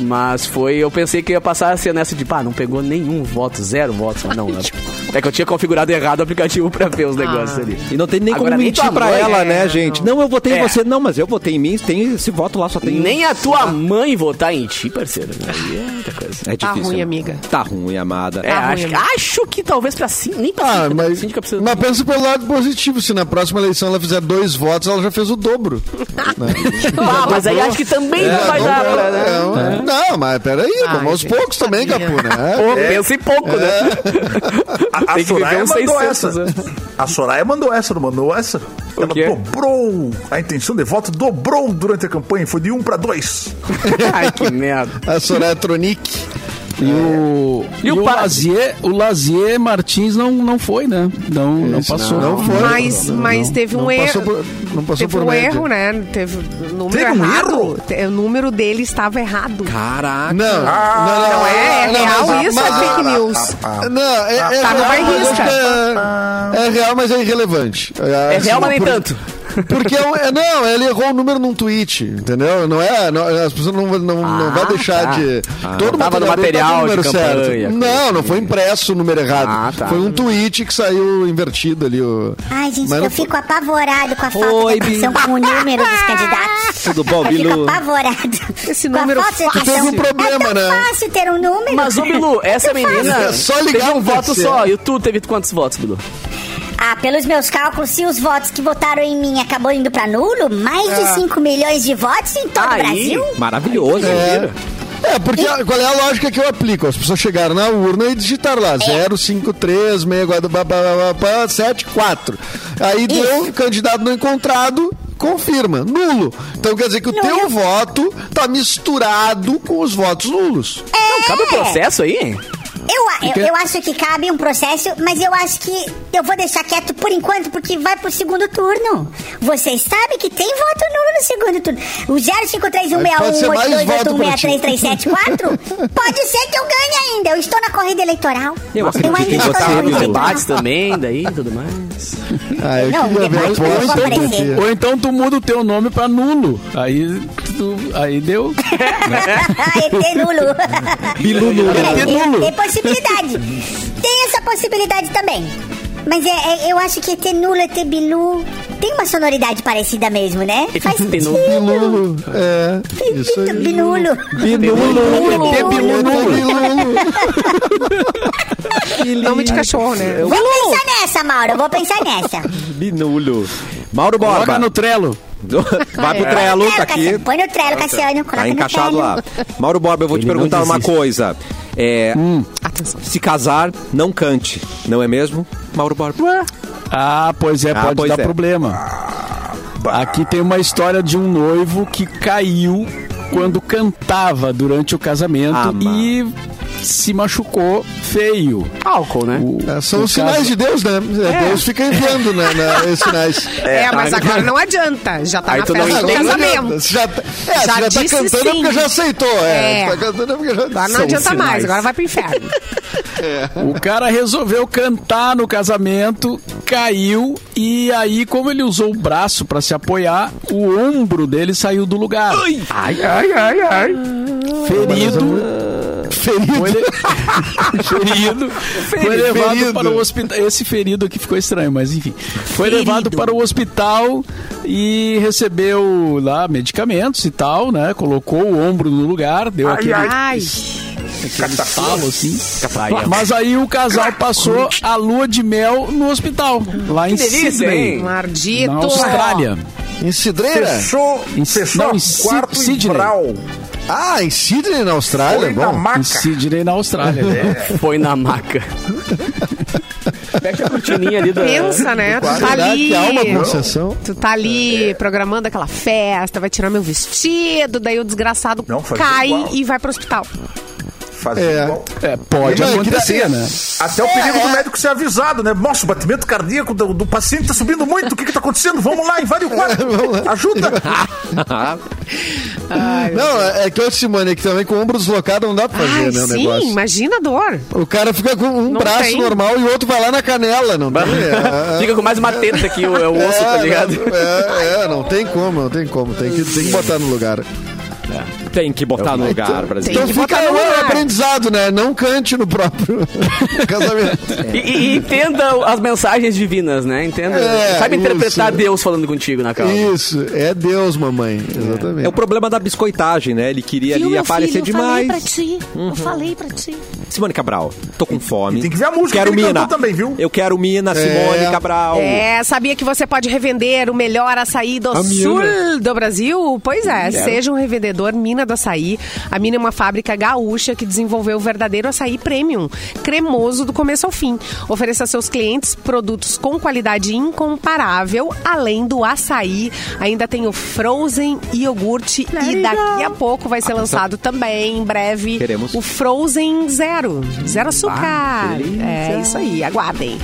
Mas foi, eu pensei que ia passar a ser nessa de, pá, não pegou nenhum voto, zero votos. Mas não, é que eu tinha configurado errado o aplicativo pra ver os negócios ali. E não tem nem Agora, como nem mentir tua pra mãe, ela, é, né, gente? Não, eu votei É. em você. Não, mas eu votei em mim. Tem esse voto lá, só tem um. Nem a tua mãe votar em ti, parceiro. Aí é muita coisa. É Tá difícil. ruim, né? amiga. Tá ruim, amada. É, Tá ruim, acho, amigo. acho que talvez pra sim, nem pra Ah, síndica, mas, síndica precisa... mas pensa pelo lado positivo. Se na próxima eleição ela fizer dois votos, ela já fez o dobro. né? Ah, mas aí acho que também não vai dar Não, pra... né? não, é. Não, mas peraí, Ai, aos gente, poucos também. Capu, né? Pô, pensa em pouco, né? A, a Soraya mandou 600 essa. anos. A Soraya mandou essa, não mandou essa? O Ela quê? dobrou a intenção de voto, dobrou durante a campanha, foi de um pra dois. Ai, que merda. A Soraya Tronic. E o, E e o Lazier, o Lazier Martins não, não foi, né? Não, não Esse passou. não foi. Mas, mas teve um não erro. passou por- não passou teve por um média. erro, né? Teve número Teve um errado. erro? Te- O número dele estava errado. Caraca. Não, não, não, Não é? É não, real mas- isso ou é mas- fake news? Não, é, é Tá real, é, é real, mas é irrelevante. É, É real, mas nem por- tanto. Porque é um- é- não, ele errou o número num tweet, entendeu? Não é, não- as pessoas não, não, não Ah, vai deixar tá. de. não tava no dele material tá o número campanha, certo. Não, não foi impresso o número errado. Ah, tá. Foi um tweet que saiu invertido ali. O... Ai, gente, Mas não eu foi- fico apavorado com a falta Oi, de atenção com o número dos candidatos. Tudo bom, eu Bilu? fico apavorado. Esse Com a número fácil. Teve um problema, é tão né? fácil ter um número. Mas, ô Bilu, essa menina É só ligar teve um voto só. E tu teve quantos votos, Bilu? Ah, pelos meus cálculos, se os votos que votaram em mim acabou indo pra nulo, mais de 5 milhões de votos em todo o Aí. Brasil. Maravilhoso, É. É, porque a- qual é a lógica que eu aplico? As pessoas chegaram na urna e digitaram lá 053, 74. Aí deu candidato não encontrado, confirma, nulo. Então quer dizer que o teu voto tá misturado com os votos nulos. Não, cabe o processo aí? Eu, eu, eu acho que cabe um processo, mas eu acho que eu vou deixar quieto por enquanto, porque vai pro segundo turno. Vocês sabem que tem voto nulo no segundo turno. O Mas pode ser mais voto pra ti. 05316816334 pode ser que eu ganhe ainda. Eu estou na corrida eleitoral. Eu acredito ainda em você, na corrida Bilu. Os eleitoral. debates também, daí tudo mais. Ah, eu Não, queria ver eu aparecer. aqui. Ou então tu muda o teu nome pra nulo. Aí, aí deu. ET nulo. Bilu nulo. É, ET tem- nulo. Tem possibilidade. Tem essa possibilidade também. Mas é, é- eu acho que ET nulo, ET bilu tem uma sonoridade parecida mesmo, né? ET Faz sentido. Bilulo. É, isso aí. Binulo. Binulo. Binulo. Nome de cachorro, né? Vou pensar nessa, Mauro. Vou pensar nessa. Binulo. Mauro Borba. Coloca no Trello. Vai pro Trello, tá aqui. Põe no trelo, Cassiano. Tá encaixado lá. Mauro Borba, eu vou te Ele perguntar uma coisa. É, Atenção. se casar, não cante. Não é mesmo, Mauro Borba? Ah, pois é, Ah, pode pois dar é. problema. Aqui tem uma história de um noivo que caiu quando cantava durante o casamento Ah, e se machucou feio. Álcool, né? O- É, são os sinais caso- de Deus, né? Deus fica enviando né, né, esses sinais. É, mas agora não adianta. Já tá Aí na festa do casamento. Já, tá- é, Já você já tá cantando é sim. porque já aceitou. É, É. Tá cantando é porque já Agora não São adianta mais, sinais. agora vai pro inferno. O cara resolveu cantar no casamento, caiu e aí, como ele usou o braço pra se apoiar, o ombro dele saiu do lugar. Ai, ai, ai, ai. Ferido. Ferido. Foi, le- ferido. Foi levado Ferido. para o hospital. Esse ferido aqui ficou estranho, mas enfim. Foi levado para o hospital e recebeu lá medicamentos e tal, né? Colocou o ombro no lugar, deu aquele, Ai, aquele estalo assim. Mas aí o casal passou a lua de mel no hospital, lá em delícia, Sydney, maldito. na Austrália. Em Cidreira? Fechou, Em- fechou não, em quarto. Brau. Ah, em Sydney, na Austrália? Foi na Bom, Em maca. Sydney, na Austrália. Foi na maca. Pega a cortininha ali da... Pensa, né? Tu tá ali. que há uma concessão? Tu tá ali programando aquela festa, vai tirar meu vestido, daí o desgraçado Não, cai igual. e vai pro hospital. Fazer É. igual. É, pode Não, é que acontecer, né? Até o perigo do médico ser avisado, né? Nossa, o batimento cardíaco do, do paciente tá subindo muito. O que que tá acontecendo? Vamos lá, invade o quarto. Ajuda. Não, é é que o Simone, que também com o ombro deslocado não dá pra fazer, Ai, né, o sim, negócio. imagina a dor. O cara fica com um Não braço tem. normal e o outro vai lá na canela, não tem? É, Fica com mais uma teta aqui, o, é o osso, é, tá ligado? não- É, é, não tem como, não tem como. Tem que, tem que botar no lugar. Tem que botar no lugar, Brasil. Então que fica no lugar. aprendizado, né? Não cante no próprio casamento. E, e- e entenda as mensagens divinas, né? Entenda. É, Sabe interpretar isso. Deus falando contigo na causa. Isso, é Deus, mamãe. Exatamente. É o problema da biscoitagem, né? Ele queria Viu, ali aparecer filho? Eu falei pra demais. ti. Eu falei pra ti. Simone Cabral, tô com fome. Tem que ver a música Quero que ele Mina. também, viu? Eu quero Mina, Simone É. Cabral. É, sabia que você pode revender o melhor açaí do A sul Mina. do Brasil? Pois é, seja um revendedor Mina do Açaí. A Mina é uma fábrica gaúcha que desenvolveu o verdadeiro açaí premium, cremoso do começo ao fim. Ofereça a seus clientes produtos com qualidade incomparável, além do açaí. Ainda tem o Frozen iogurte e daqui a pouco vai ser lançado também, em breve, Queremos. o Frozen Zero. Zero açúcar. é isso aí, aguardem.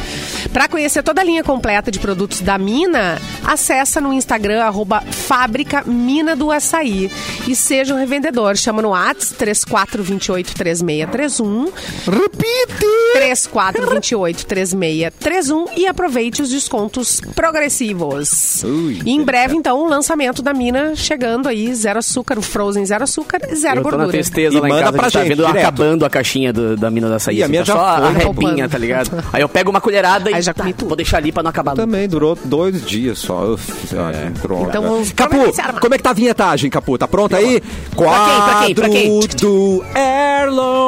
Para conhecer toda a linha completa de produtos da Mina, acessa no Instagram arroba Fábrica Mina do Açaí e seja um revendedor. Chama no Whats 34283631 Repite! 34283631 e aproveite os descontos progressivos. Ui, e em breve, então, o lançamento da Mina chegando aí, zero açúcar, o Frozen zero açúcar e zero Eu tô na gordura. tristeza E lá em casa, pra que tá gente, vendo direto. acabando a caixinha do- da mina da açaí. Ih, a minha tá já só foi, a repinha, tá ligado? Aí eu pego uma colherada e já tá, vou deixar ali pra não acabar. Também durou dois dias só. Uf, droga. Então vamos Capu, como é que tá a vinhetagem, Capu? Tá pronta aí? Pra quem? Pra quem? Pra quem? Quadro do Erlon.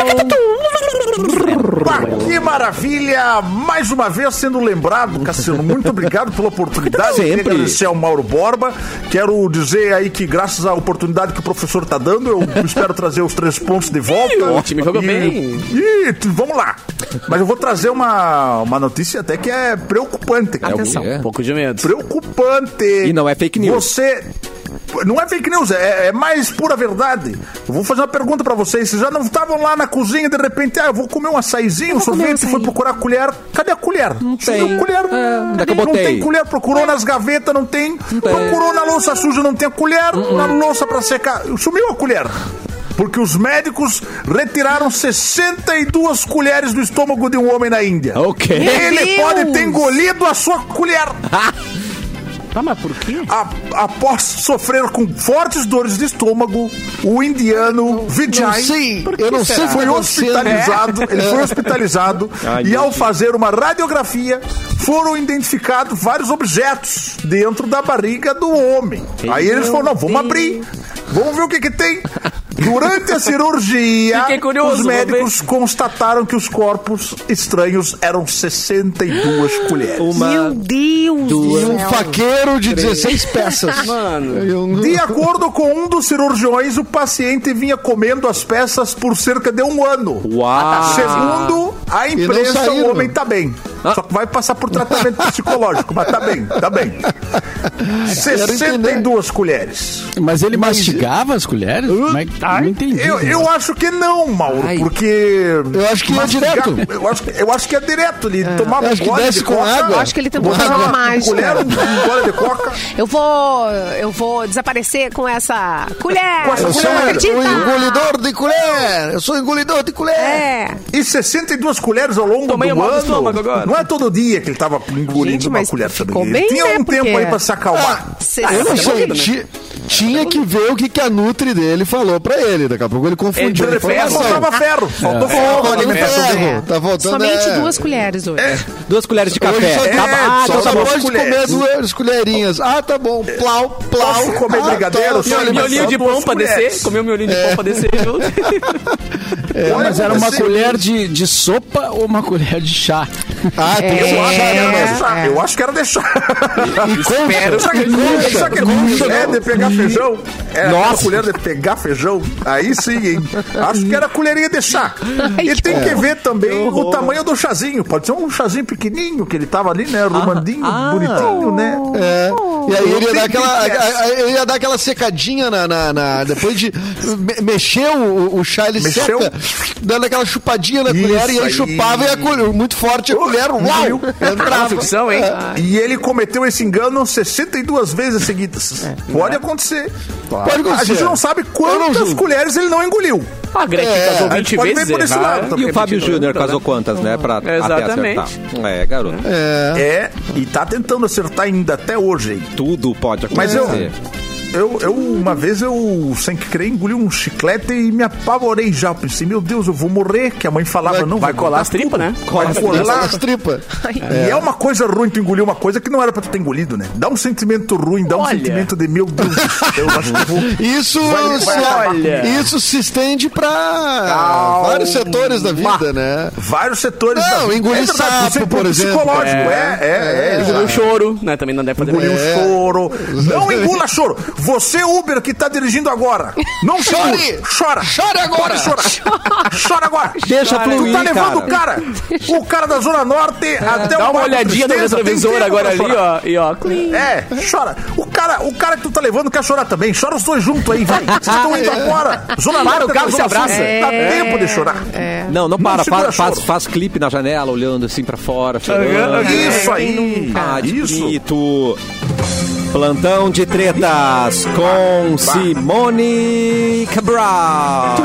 Que maravilha! Mais uma vez sendo lembrado, Cassiano. Muito obrigado pela oportunidade. Sempre. Queria agradecer ao Mauro Borba. Quero dizer aí que, graças à oportunidade que o professor tá dando, eu espero trazer os três pontos de volta. o time jogou bem. E vamos lá. Mas eu vou trazer uma, uma notícia até que é preocupante. cara. Atenção. É. Um pouco de medo. Preocupante. E não é fake news. Você. Não é fake news, é, é mais pura verdade. Eu vou fazer uma pergunta pra vocês. Vocês já não estavam lá na cozinha de repente, ah, eu vou comer um açaizinho, um um sorvete, açaí. foi procurar colher. Cadê a colher? Não tem. colher. É, onde é eu não tem colher, procurou nas gavetas, não tem. Procurou na louça suja, não tem a colher. Na louça pra secar, sumiu a colher. Porque os médicos retiraram 62 colheres do estômago de um homem na Índia. Ok. Ele pode ter engolido a sua colher. Tá, mas por quê? A- após sofrer com fortes dores de estômago, o indiano Não Vijay sei, eu não sei foi hospitalizado. Ele foi hospitalizado Ai, e ao fazer uma radiografia foram identificados vários objetos dentro da barriga do homem. Aí eles falaram: não, vamos abrir, vamos ver o que que tem. Durante a cirurgia, curioso, os médicos constataram que os corpos estranhos eram 62 colheres. Uma. Meu Deus! E um faqueiro de 16 peças. Mano. De acordo com um dos cirurgiões, o paciente vinha comendo as peças por cerca de um ano. Uau! Segundo a imprensa, o homem tá bem. Só que vai passar por tratamento psicológico, mas tá bem, tá bem. 62 colheres. Mas ele mastigava as colheres? Como é que- Não entendi. Eu, eu acho que não, Mauro, Ai. porque. Eu acho que mastigar- direto. Eu acho, eu acho que é direto. Ele tomava Eu um acho que gole desce de com coca. água. Eu acho que ele tentou fazer uma mágica. colher, um gole de coca. Eu vou, eu vou desaparecer com essa colher. Com essa Eu sou colher. acredita? um engolidor de colher. Eu sou engolidor de colher. É. E 62 colheres ao longo Tomei do ano. estômago agora. Não é todo dia que ele tava engolindo Gente, uma colher também. bem, tinha né? um tempo Porque- aí pra se acalmar. Cê- Eu não é sei, tinha que ver o que, que a Nutri dele falou pra ele. Daqui a pouco ele confundiu Ele ferro, informação. Faltava ferro. Faltou ferro. De alimentação dele. ferro. Tá faltando Somente é. duas colheres hoje. Duas colheres de Hoje café. só, É, Tá- ah, só tá pode comer colheres. duas colherinhas. Ah, tá bom. Plau, plau. Posso comer Ah, brigadeiro? tá, tá. mas Miolinho de pão pra descer. Comeu miolinho de pão pra descer junto. É, mas era uma Assim, colher de, de sopa ou uma colher de chá? Ah, tem Eu que acho que era É, deixar. é. Eu acho que era deixar. Espero. Que concha, é não. de pegar feijão? É Nossa. aquela colher de pegar feijão? Aí sim, hein? Acho que era colherinha de chá. E tem que ver também o tamanho do chazinho. Pode ser um chazinho pequenininho, que ele tava ali, né? Arrumadinho, bonitinho, né? É. E aí ele ia dar aquela, a- a- ele ia dar aquela secadinha na, na- na- depois de me, mexeu o, o chá, ele Mexeu? seca, dando aquela chupadinha na Isso colher e aí aí. chupava e a colher, muito forte a colher, uau, entrava. Ficção, hein? E ele cometeu esse engano 62 vezes seguidas. Pode acontecer. Pode acontecer. A gente não sabe não quantas julgo. colheres ele não engoliu. A Gretchen É, casou a 20 gente pode vezes. por esse lado. E o Fábio Júnior tá, casou né? quantas, né? Pra até Exatamente. acertar. É, garoto. É. É, e tá tentando acertar ainda até hoje. Tudo pode Mas eu, acontecer. Eu, eu, uma vez eu, sem querer, engoli um chiclete e me apavorei já. Pensei, meu Deus, eu vou morrer. Que a mãe falava, Vai- não, Vai colar as tripas, né? Vai colar. As tripas. E é uma coisa ruim tu engolir uma coisa que não era pra tu ter engolido, né? Dá um sentimento ruim, dá um Olha. sentimento de, meu Deus eu acho que eu vou... Isso, Vai- se, comigo. isso se estende pra vários setores da vida, né? Vários setores Não, da vida. engolir É sapo, você- por exemplo. Psicológico, é, é, é. Engoliu o choro, né? Também não deve fazer Engolir mais. um choro. Não engula choro. Você, Uber, que tá dirigindo agora. Não Chore. Chora. Chore agora. Pode chorar. Chora agora. Deixa Tu fluir, tá levando cara. o cara, o cara da Zona Norte até o Dá uma olhadinha no Tristeza, tem retrovisor agora ali, ó. E ó. É, chora. O cara, o cara que tu tá levando quer chorar também. Chora os dois juntos aí, vai. Vocês estão indo agora. Zona Para, Norte o carro se abraça. Sul. Dá É. tempo de chorar. Não, não para. segura faz, faz, faz clipe na janela, olhando assim pra fora, chorando. Isso aí. Ah, Isso. bonito. Plantão de tretas com Simone Cabral.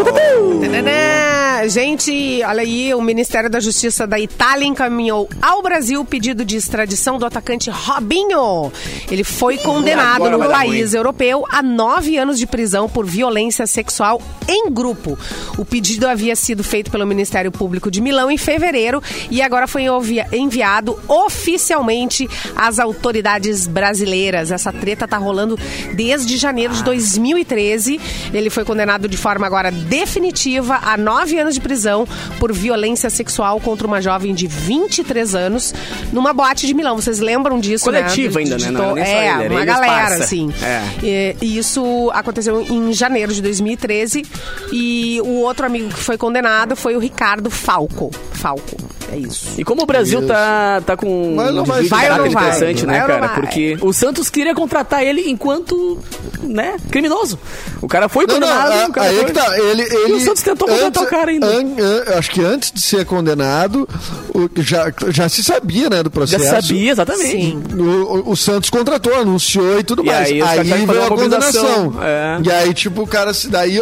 Gente, olha aí, o Ministério da Justiça da Itália encaminhou ao Brasil o pedido de extradição do atacante Robinho. Ele foi condenado no país europeu a nove anos de prisão por violência sexual em grupo. O pedido havia sido feito pelo Ministério Público de Milão em fevereiro e agora foi envia- enviado oficialmente às autoridades brasileiras. Essa treta tá rolando desde janeiro de 2013. Ele foi condenado de forma agora definitiva a nove anos anos de prisão por violência sexual contra uma jovem de 23 anos numa boate de Milão. Vocês lembram disso, Coletivo né? ainda, né? Não nem é, ele, uma e galera, parça. assim. É. E, e isso aconteceu em janeiro de 2013. E o outro amigo que foi condenado foi o Ricardo Falco. Falco, é isso. E como o Brasil tá, tá com Mas não um vai- vai não vai? interessante, Vai né, não cara? vai? Porque o Santos queria contratar ele enquanto, né, criminoso. O cara foi Não, não, condenado, a- o cara aí é foi... que tá. Ele, ele, o Santos tentou contratar o cara ainda. An- an- acho que antes de ser condenado, o- já, já se sabia, né, do Já processo. sabia, exatamente. Sim. O, o- Santos contratou, anunciou e tudo E mais. aí Aí, veio a condenação. É. E aí, tipo, o cara se daí.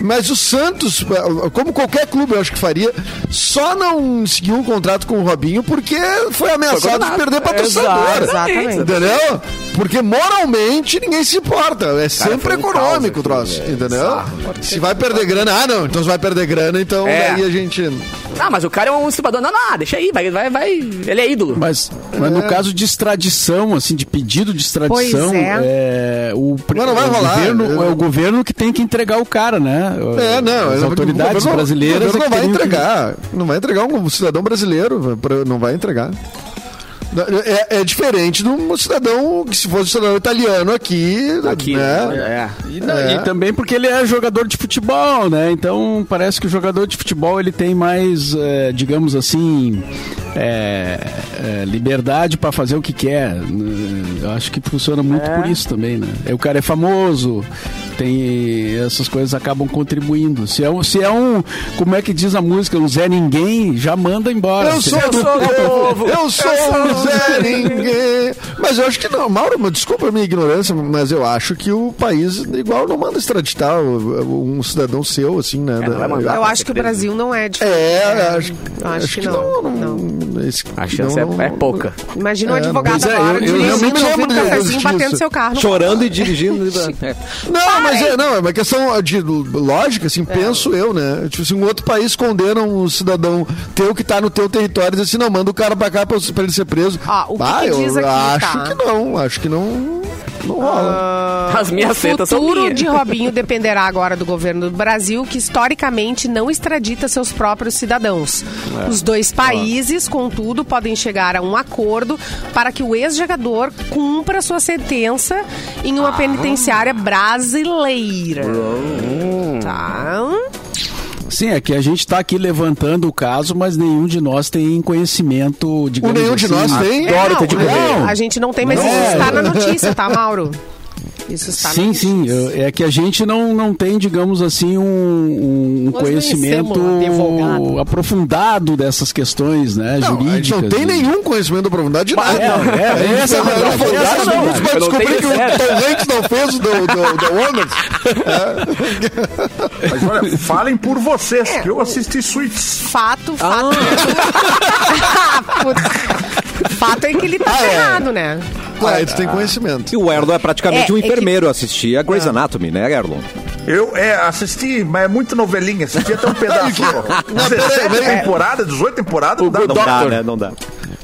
Mas o Santos, como qualquer clube, eu acho que faria, só não seguiu um contrato com o Robinho porque foi ameaçado de condenado. perder patrocinador. Exatamente. Entendeu? Porque moralmente ninguém se importa. É sempre foi um econômico o troço. velho. entendeu? Se vai perder grana, ah, não, então se vai perder grana, então É. daí a gente. Ah, mas o cara é um estuprador. Não, não, deixa aí, vai, vai, vai. Ele é ídolo. Mas, mas no caso de extradição, assim, de pedido de extradição, é. é, o, Mas não vai é o rolar. governo, é o governo que tem que entregar o cara, né? É, não. As autoridades o governo- brasileiras O governo é que não vai teriam que- entregar. Não vai entregar um cidadão brasileiro. Não vai entregar. É, é diferente de um cidadão que se fosse um cidadão italiano aqui, Aqui, né? é. E, não, É. e também porque ele é jogador de futebol, né? Então parece que o jogador de futebol ele tem mais, eh, digamos assim, eh, eh, liberdade para fazer o que quer. Eu acho que funciona muito por isso também, né? O cara é famoso, tem essas coisas acabam contribuindo. Se é um, se é um, como é que diz a música, um Zé Ninguém, já manda embora. Eu sou do povo, eu sou o Zé Ninguém. Mas eu acho que não, Mauro, desculpa a minha ignorância, mas eu acho que o país igual não manda extraditar o- um cidadão seu, assim, né? É, não mandar. Eu acho que o Brasil não é diferente. É, acho, Eu acho que não, não. esse- A chance não, é, é não- pouca. Imagina um É, advogado é, agora eu- eu dirigindo, ouvindo um cafezinho, batendo seu carro. Chorando e dirigindo. É. Não, mas é, não, é uma questão de lógica, assim, penso eu, né? Tipo, se um outro país condena um cidadão teu que tá no teu território e diz assim, não, manda o cara pra cá pra, pra ele ser preso. Ó, o que ah, que eu diz aqui, acho tá? que não, acho que não, não rola. As minhas O setas são futuro minhas. de Robinho dependerá agora do governo do Brasil, que historicamente não extradita seus próprios cidadãos. É. Os dois países, contudo, podem chegar a um acordo para que o ex-jogador cumpra sua sentença em Ah. uma penitenciária brasileira. Tá? Sim, é que a gente está aqui levantando o caso, mas nenhum de nós tem conhecimento, digamos nenhum de assim, nós tem? É, de não, governo. a gente não tem, mas Não. isso está na notícia, tá, Mauro? Isso está na Sim, sim. notícia. eu- É que a gente não, não tem, digamos assim, um, um conhecimento aprofundado dessas questões, né? Não, jurídicas. não tem nenhum conhecimento aprofundado de nada. É, é, essa é Essa é a verdade. Eu não descobrir que o. Tom Hanks não fez o do, do, do Wonders. Mas olha, falem por vocês, que eu assisti Suits. Fato, fato. Putz. fato é que ele tá Ah, é. ferrado, né? Ah, eles têm conhecimento. E o Erlon é praticamente É, um é que- enfermeiro assistir a Grey's Anatomy, né, Erlon? Eu é, assisti, mas é muito novelinha. Assisti até um pedaço. Não, peraí, 17 peraí. temporadas, 18 temporadas, não dá, Não dá, né? Não dá.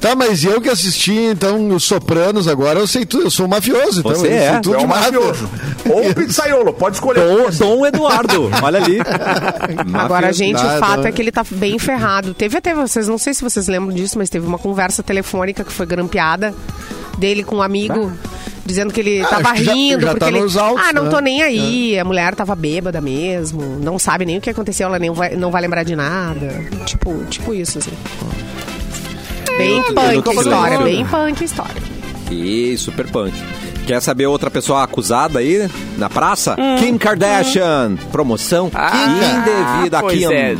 Tá, mas eu que assisti, então, os Sopranos agora, eu sei tudo, eu sou um mafioso. Então, Você eu é. sei tudo É um mafioso. Ou pizzaiolo, pode escolher. Dom, Dom Eduardo, olha ali. Agora, gente, o fato é que ele tá bem ferrado. Teve até vocês, não sei se vocês lembram disso, mas teve uma conversa telefônica que foi grampeada dele com um amigo. Dizendo que ele Ah, tava que já- rindo, já porque tá ele. nos autos, ah, não né? tô nem aí. A mulher tava bêbada mesmo. Não sabe nem o que aconteceu, ela nem vai, não vai lembrar de nada. Tipo, tipo isso, assim. Bem eu punk tô a história, isso. bem punk a história. Ih, super punk. Quer saber outra pessoa acusada aí na praça? Kim Kardashian. Promoção indevida pois aqui. é.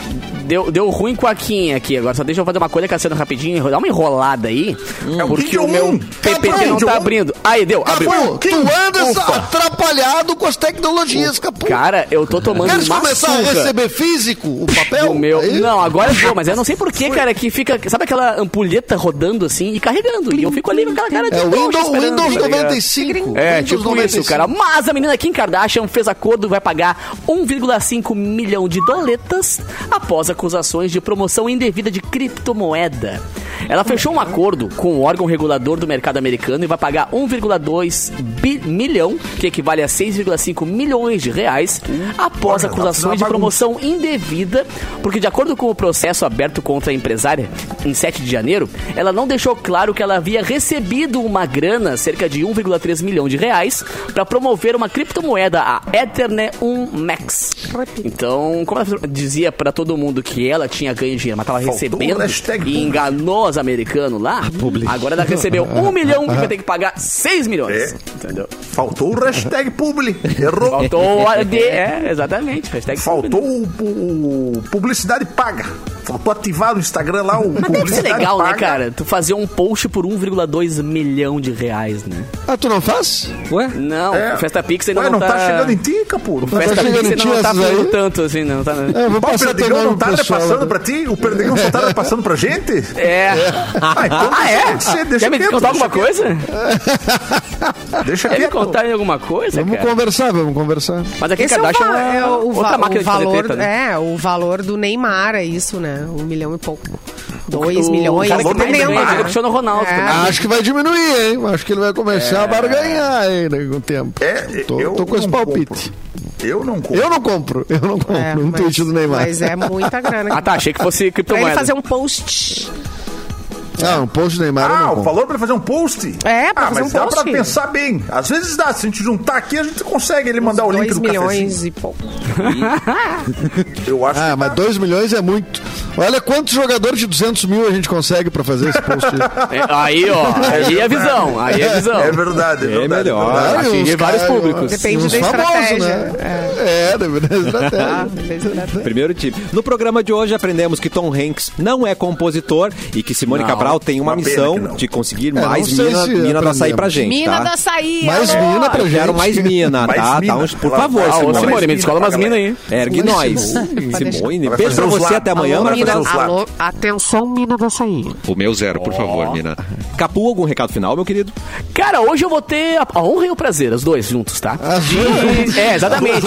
Deu, deu ruim com a Kim aqui. Agora só deixa eu fazer uma coisa, Cassiano, rapidinho. Dá uma enrolada aí. o porque o meu. PPT Cabrão, não tá abrindo. Aí, deu. Abriu. Capu, tu andas atrapalhado com as tecnologias, Capu. Cara, eu tô tomando Queres uma começar a receber físico o papel? do meu... Aí? Não, agora eu vou, mas eu não sei porquê, cara, que fica... Sabe aquela ampulheta rodando assim e carregando? E eu fico ali com aquela cara de É o Windows, Windows tá ligado? 95. É, Windows tipo 95. isso, cara. Mas a menina Kim Kardashian fez acordo e vai pagar 1,5 milhão de doletas após acusações de promoção indevida de criptomoeda. Ela fechou um acordo com o órgão regulador do mercado americano e vai pagar 1,2 bi- milhão, que equivale a 6,5 milhões de reais, após Olha, acusações de promoção indevida, porque de acordo com o processo aberto contra a empresária em 7 de janeiro, ela não deixou claro que ela havia recebido uma grana, cerca de 1,3 milhão de reais, para promover uma criptomoeda, a Ethernet 1 Max. Então, como ela dizia para todo mundo que ela tinha ganho dinheiro, mas tava Faltou recebendo e público. enganou os americanos lá, agora ela recebeu 1 milhão e vai ter que pagar 6 milhões. É. Entendeu? Faltou o hashtag publi. Errou. Faltou a de, é, exatamente. Hashtag Faltou o, o- o publicidade paga. Faltou ativar no Instagram lá o Mas deve ser legal, né, paga. cara? Tu fazer um post por 1,2 milhão de reais, né? Ah, tu não faz? Ué? Não, É. Festa Pix ainda Ué, não, não tá chegando em ti, Capuro. O Festa tá Pix chegando em ainda não tá fazendo tanto, assim, não tá... É, vou Pô, o passar Perdigão não tá pessoal. repassando pra ti? O Perdigão só tá repassando pra gente? É. Ah, então Ah, é? deixa- deixa Quer me quieto, contar alguma coisa? Deixa Quer me contar em alguma coisa, Vamos cara? conversar, vamos conversar. Mas aqui Esse é o, Kardashian é, é o, outra va- máquina o valor, treta, né? é, o valor do Neymar é isso, né? Um milhão e pouco. Dois O milhões. cara que valor mais ganha é o Cristiano Ronaldo. É. Acho que vai diminuir, hein? Acho que ele vai começar a barganhar aí com o tempo. É, tô, eu tô com esse palpite. compro. Eu não compro. Eu não compro, eu não compro. É, um mas- tweet do Neymar. Mas é muita grana. Ah, tá. Achei que fosse Pra ele criptomoeda. fazer um post. Ah, um post do Neymar Ah, o valor pra ele fazer um post? É, pra ah, fazer mas um dá post. pra pensar bem. Às vezes dá. Se a gente juntar aqui, a gente consegue ele mandar o link Dois do milhões cafezinho. e pouco. Eu acho Ah, que mas 2 milhões é muito. Olha quantos jogadores de 200 mil a gente consegue pra fazer esse post. aí. É, aí, ó. Aí é visão. Aí é visão. É verdade, é verdade. melhor. é verdade. Atingir vários públicos. Depende uns da famosos, estratégia. Né? É, depende da estratégia. Primeiro time. No programa de hoje aprendemos que Tom Hanks não é compositor e que Simone Não. Cabral tem uma, Uma missão de conseguir É, mais mina, se mina do açaí pra gente, Mina tá? do açaí. Mais alô. mina pra Eu quero gente. mais mina, Mais tá? mina. Tá, uns- por favor, Ah, Ah, Simone. Simone, me descola umas minas aí. Ergue nós. Simone, beijo pra você até amanhã. Mina, alô, atenção, mina do açaí. O meu zero, por favor, mina. Capu, algum recado final, meu querido? Cara, hoje eu vou ter a honra e o prazer, os dois juntos, tá? De, é, exatamente.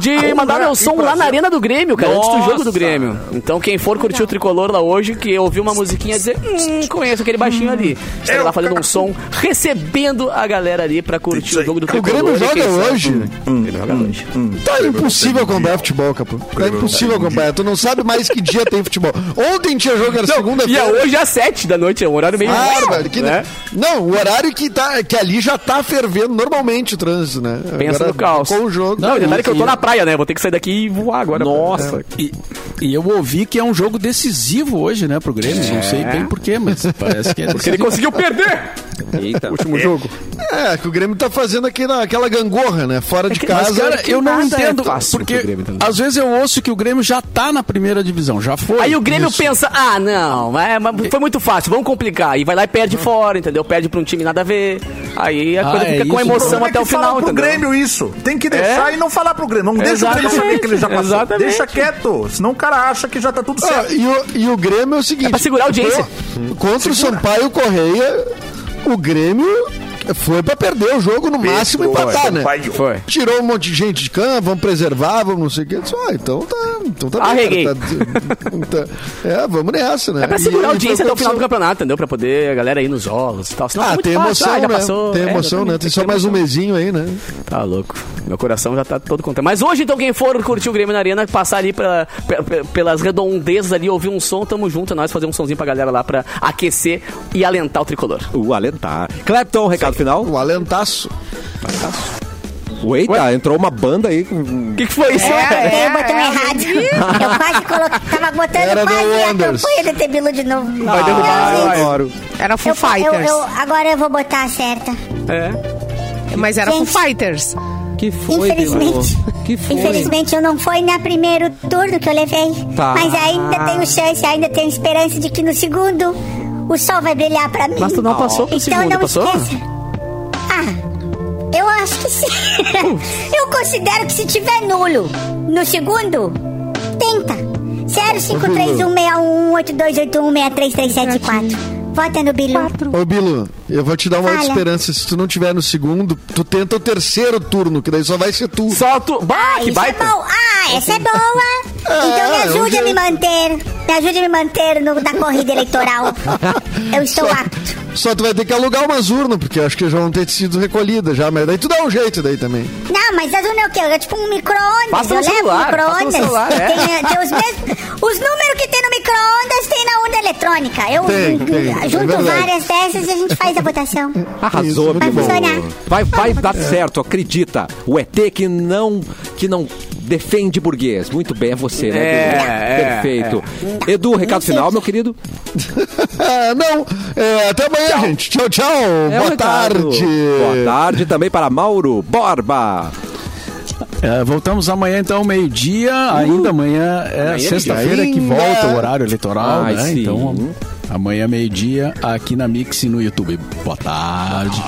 De mandar meu som lá na Arena do Grêmio, cara, antes do Nossa. jogo do Grêmio. Então, quem for curtir o tricolor lá hoje, que ouviu uma musiquinha dizer, hum, conheço aquele baixinho ali. Estarei lá fazendo um som, recebendo a galera ali pra curtir o jogo do O tricolor. Grêmio e quem joga hoje? Hum, Ele joga hoje. Tá impossível acompanhar futebol, Capu. Tá impossível acompanhar. Tu não sabe mais que dia tem futebol. Ontem tinha jogo, era E é segunda-feira. hoje às sete da noite, é um horário meio... Bárbaro, que né? Não, o horário que, tá, que ali já tá fervendo normalmente o trânsito, né? Pensa Agora, no caos. Com o jogo. Não, e detalhe que eu tô na praia, né? Vou ter que sair daqui e voar agora. Nossa. E, e eu ouvi que é um jogo decisivo hoje, né, pro Grêmio. Não sei bem porquê, mas parece que é Porque ele conseguiu perder Eita. o último jogo. É, que o Grêmio tá fazendo aquela, aquela gangorra, né? Fora de que- casa. Mas, cara, eu não é entendo, porque às vezes eu ouço que o Grêmio já tá na primeira divisão, já foi. Aí o Grêmio Isso. pensa, ah, não, é, mas foi muito fácil, vamos complicar. E vai lá e perde fora, entendeu? Perde pra um time nada a ver. Aí a Ah, coisa é fica com emoção é até que o final, fala pro entendeu? Grêmio isso. Tem que deixar É? e não falar pro Grêmio. Não deixa o Grêmio saber que ele já passou. exatamente. Deixa quieto. Senão o cara acha que já tá tudo Ah, certo. e, o, e o Grêmio é o seguinte: É pra segurar a audiência. co- Contra o Sampaio Correia, o Grêmio foi pra perder o jogo, no máximo Perdeu, empatar, né? Sampaio. Foi. Tirou um monte de gente de campo, vamos preservar, vamos não sei o que. Disse, ah, então tá, então tá Arreguei. Tá, tá- é, vamos nessa, né? É pra E segurar a audiência até o final do campeonato, entendeu? Pra poder a galera ir nos jogos e tal. Senão Ah, tem emoção, fácil. Ah, já né? passou. Tem É, emoção, né? exatamente, Tem só mais um mesinho aí, né? Tá louco. Meu coração já tá todo contente. Mas hoje, então, quem for curtir o Grêmio na Arena, passar ali pe- pe- pelas redondezas ali, ouvir um som, tamo junto, é nós fazer um somzinho pra galera lá pra aquecer e alentar o tricolor. O alentar. Clepton, recado final. O alentaço. Eita, entrou uma banda aí. O que, que foi isso? É, o botão é, errado. Eu quase coloquei. Tava botando Era quase a campanha do Tebilu de novo. Vai derrubar, Não, gente. vai. Adoro. Era Foo Eu, eu, Fighters. eu- agora eu vou botar a certa. É. Mas era Foo Gente. Fighters. Que foi, Infelizmente. Que foi? Infelizmente eu não fui na primeiro turno que eu levei. Tá. Mas ainda tenho chance, ainda tenho esperança de que no segundo o sol vai brilhar pra mim. Mas tu não passou pro Então segundo, não passou? esqueça. Eu acho que sim. eu considero que se tiver nulo no segundo, tenta. 0531618281633774. Vota no Bilu. Ô, Bilu, eu vou te dar uma outra esperança. Se tu não tiver no segundo, tu tenta o terceiro turno, que daí só vai ser tu. Só tu. Bah, Ah, que isso é baita. bom. Ah, essa é boa. então me é um ajude a me manter. Me ajude a me manter no, na corrida eleitoral. Eu estou apto. Só tu vai ter que alugar umas urnas, porque eu acho que já vão ter sido recolhidas já, mas daí tu dá um jeito daí também. Não, mas as urnas é o quê? É tipo um micro-ondas. Passa Eu no levo no micro-ondas. é. Tem, tem os, mesmos, os números que tem no micro-ondas tem na urna eletrônica. Eu Tem, tem, é junto verdade. várias dessas e a gente faz a votação. Arrasou, Isso, Vai funcionar. Vai, vai dar certo, acredita. O ET que não, que não defende burguês. Muito bem, é você, né? É, é, Perfeito. Edu, recado final, meu querido. Não, é, até amanhã, gente. Tchau, tchau. É o Boa recado. tarde. Boa tarde também para Mauro Borba. É, voltamos amanhã, então, meio-dia. Ainda amanhã é é sexta-feira que volta o horário eleitoral, Ai, né? sim. Então, amanhã, meio-dia, aqui na Mix e no YouTube. Boa tarde.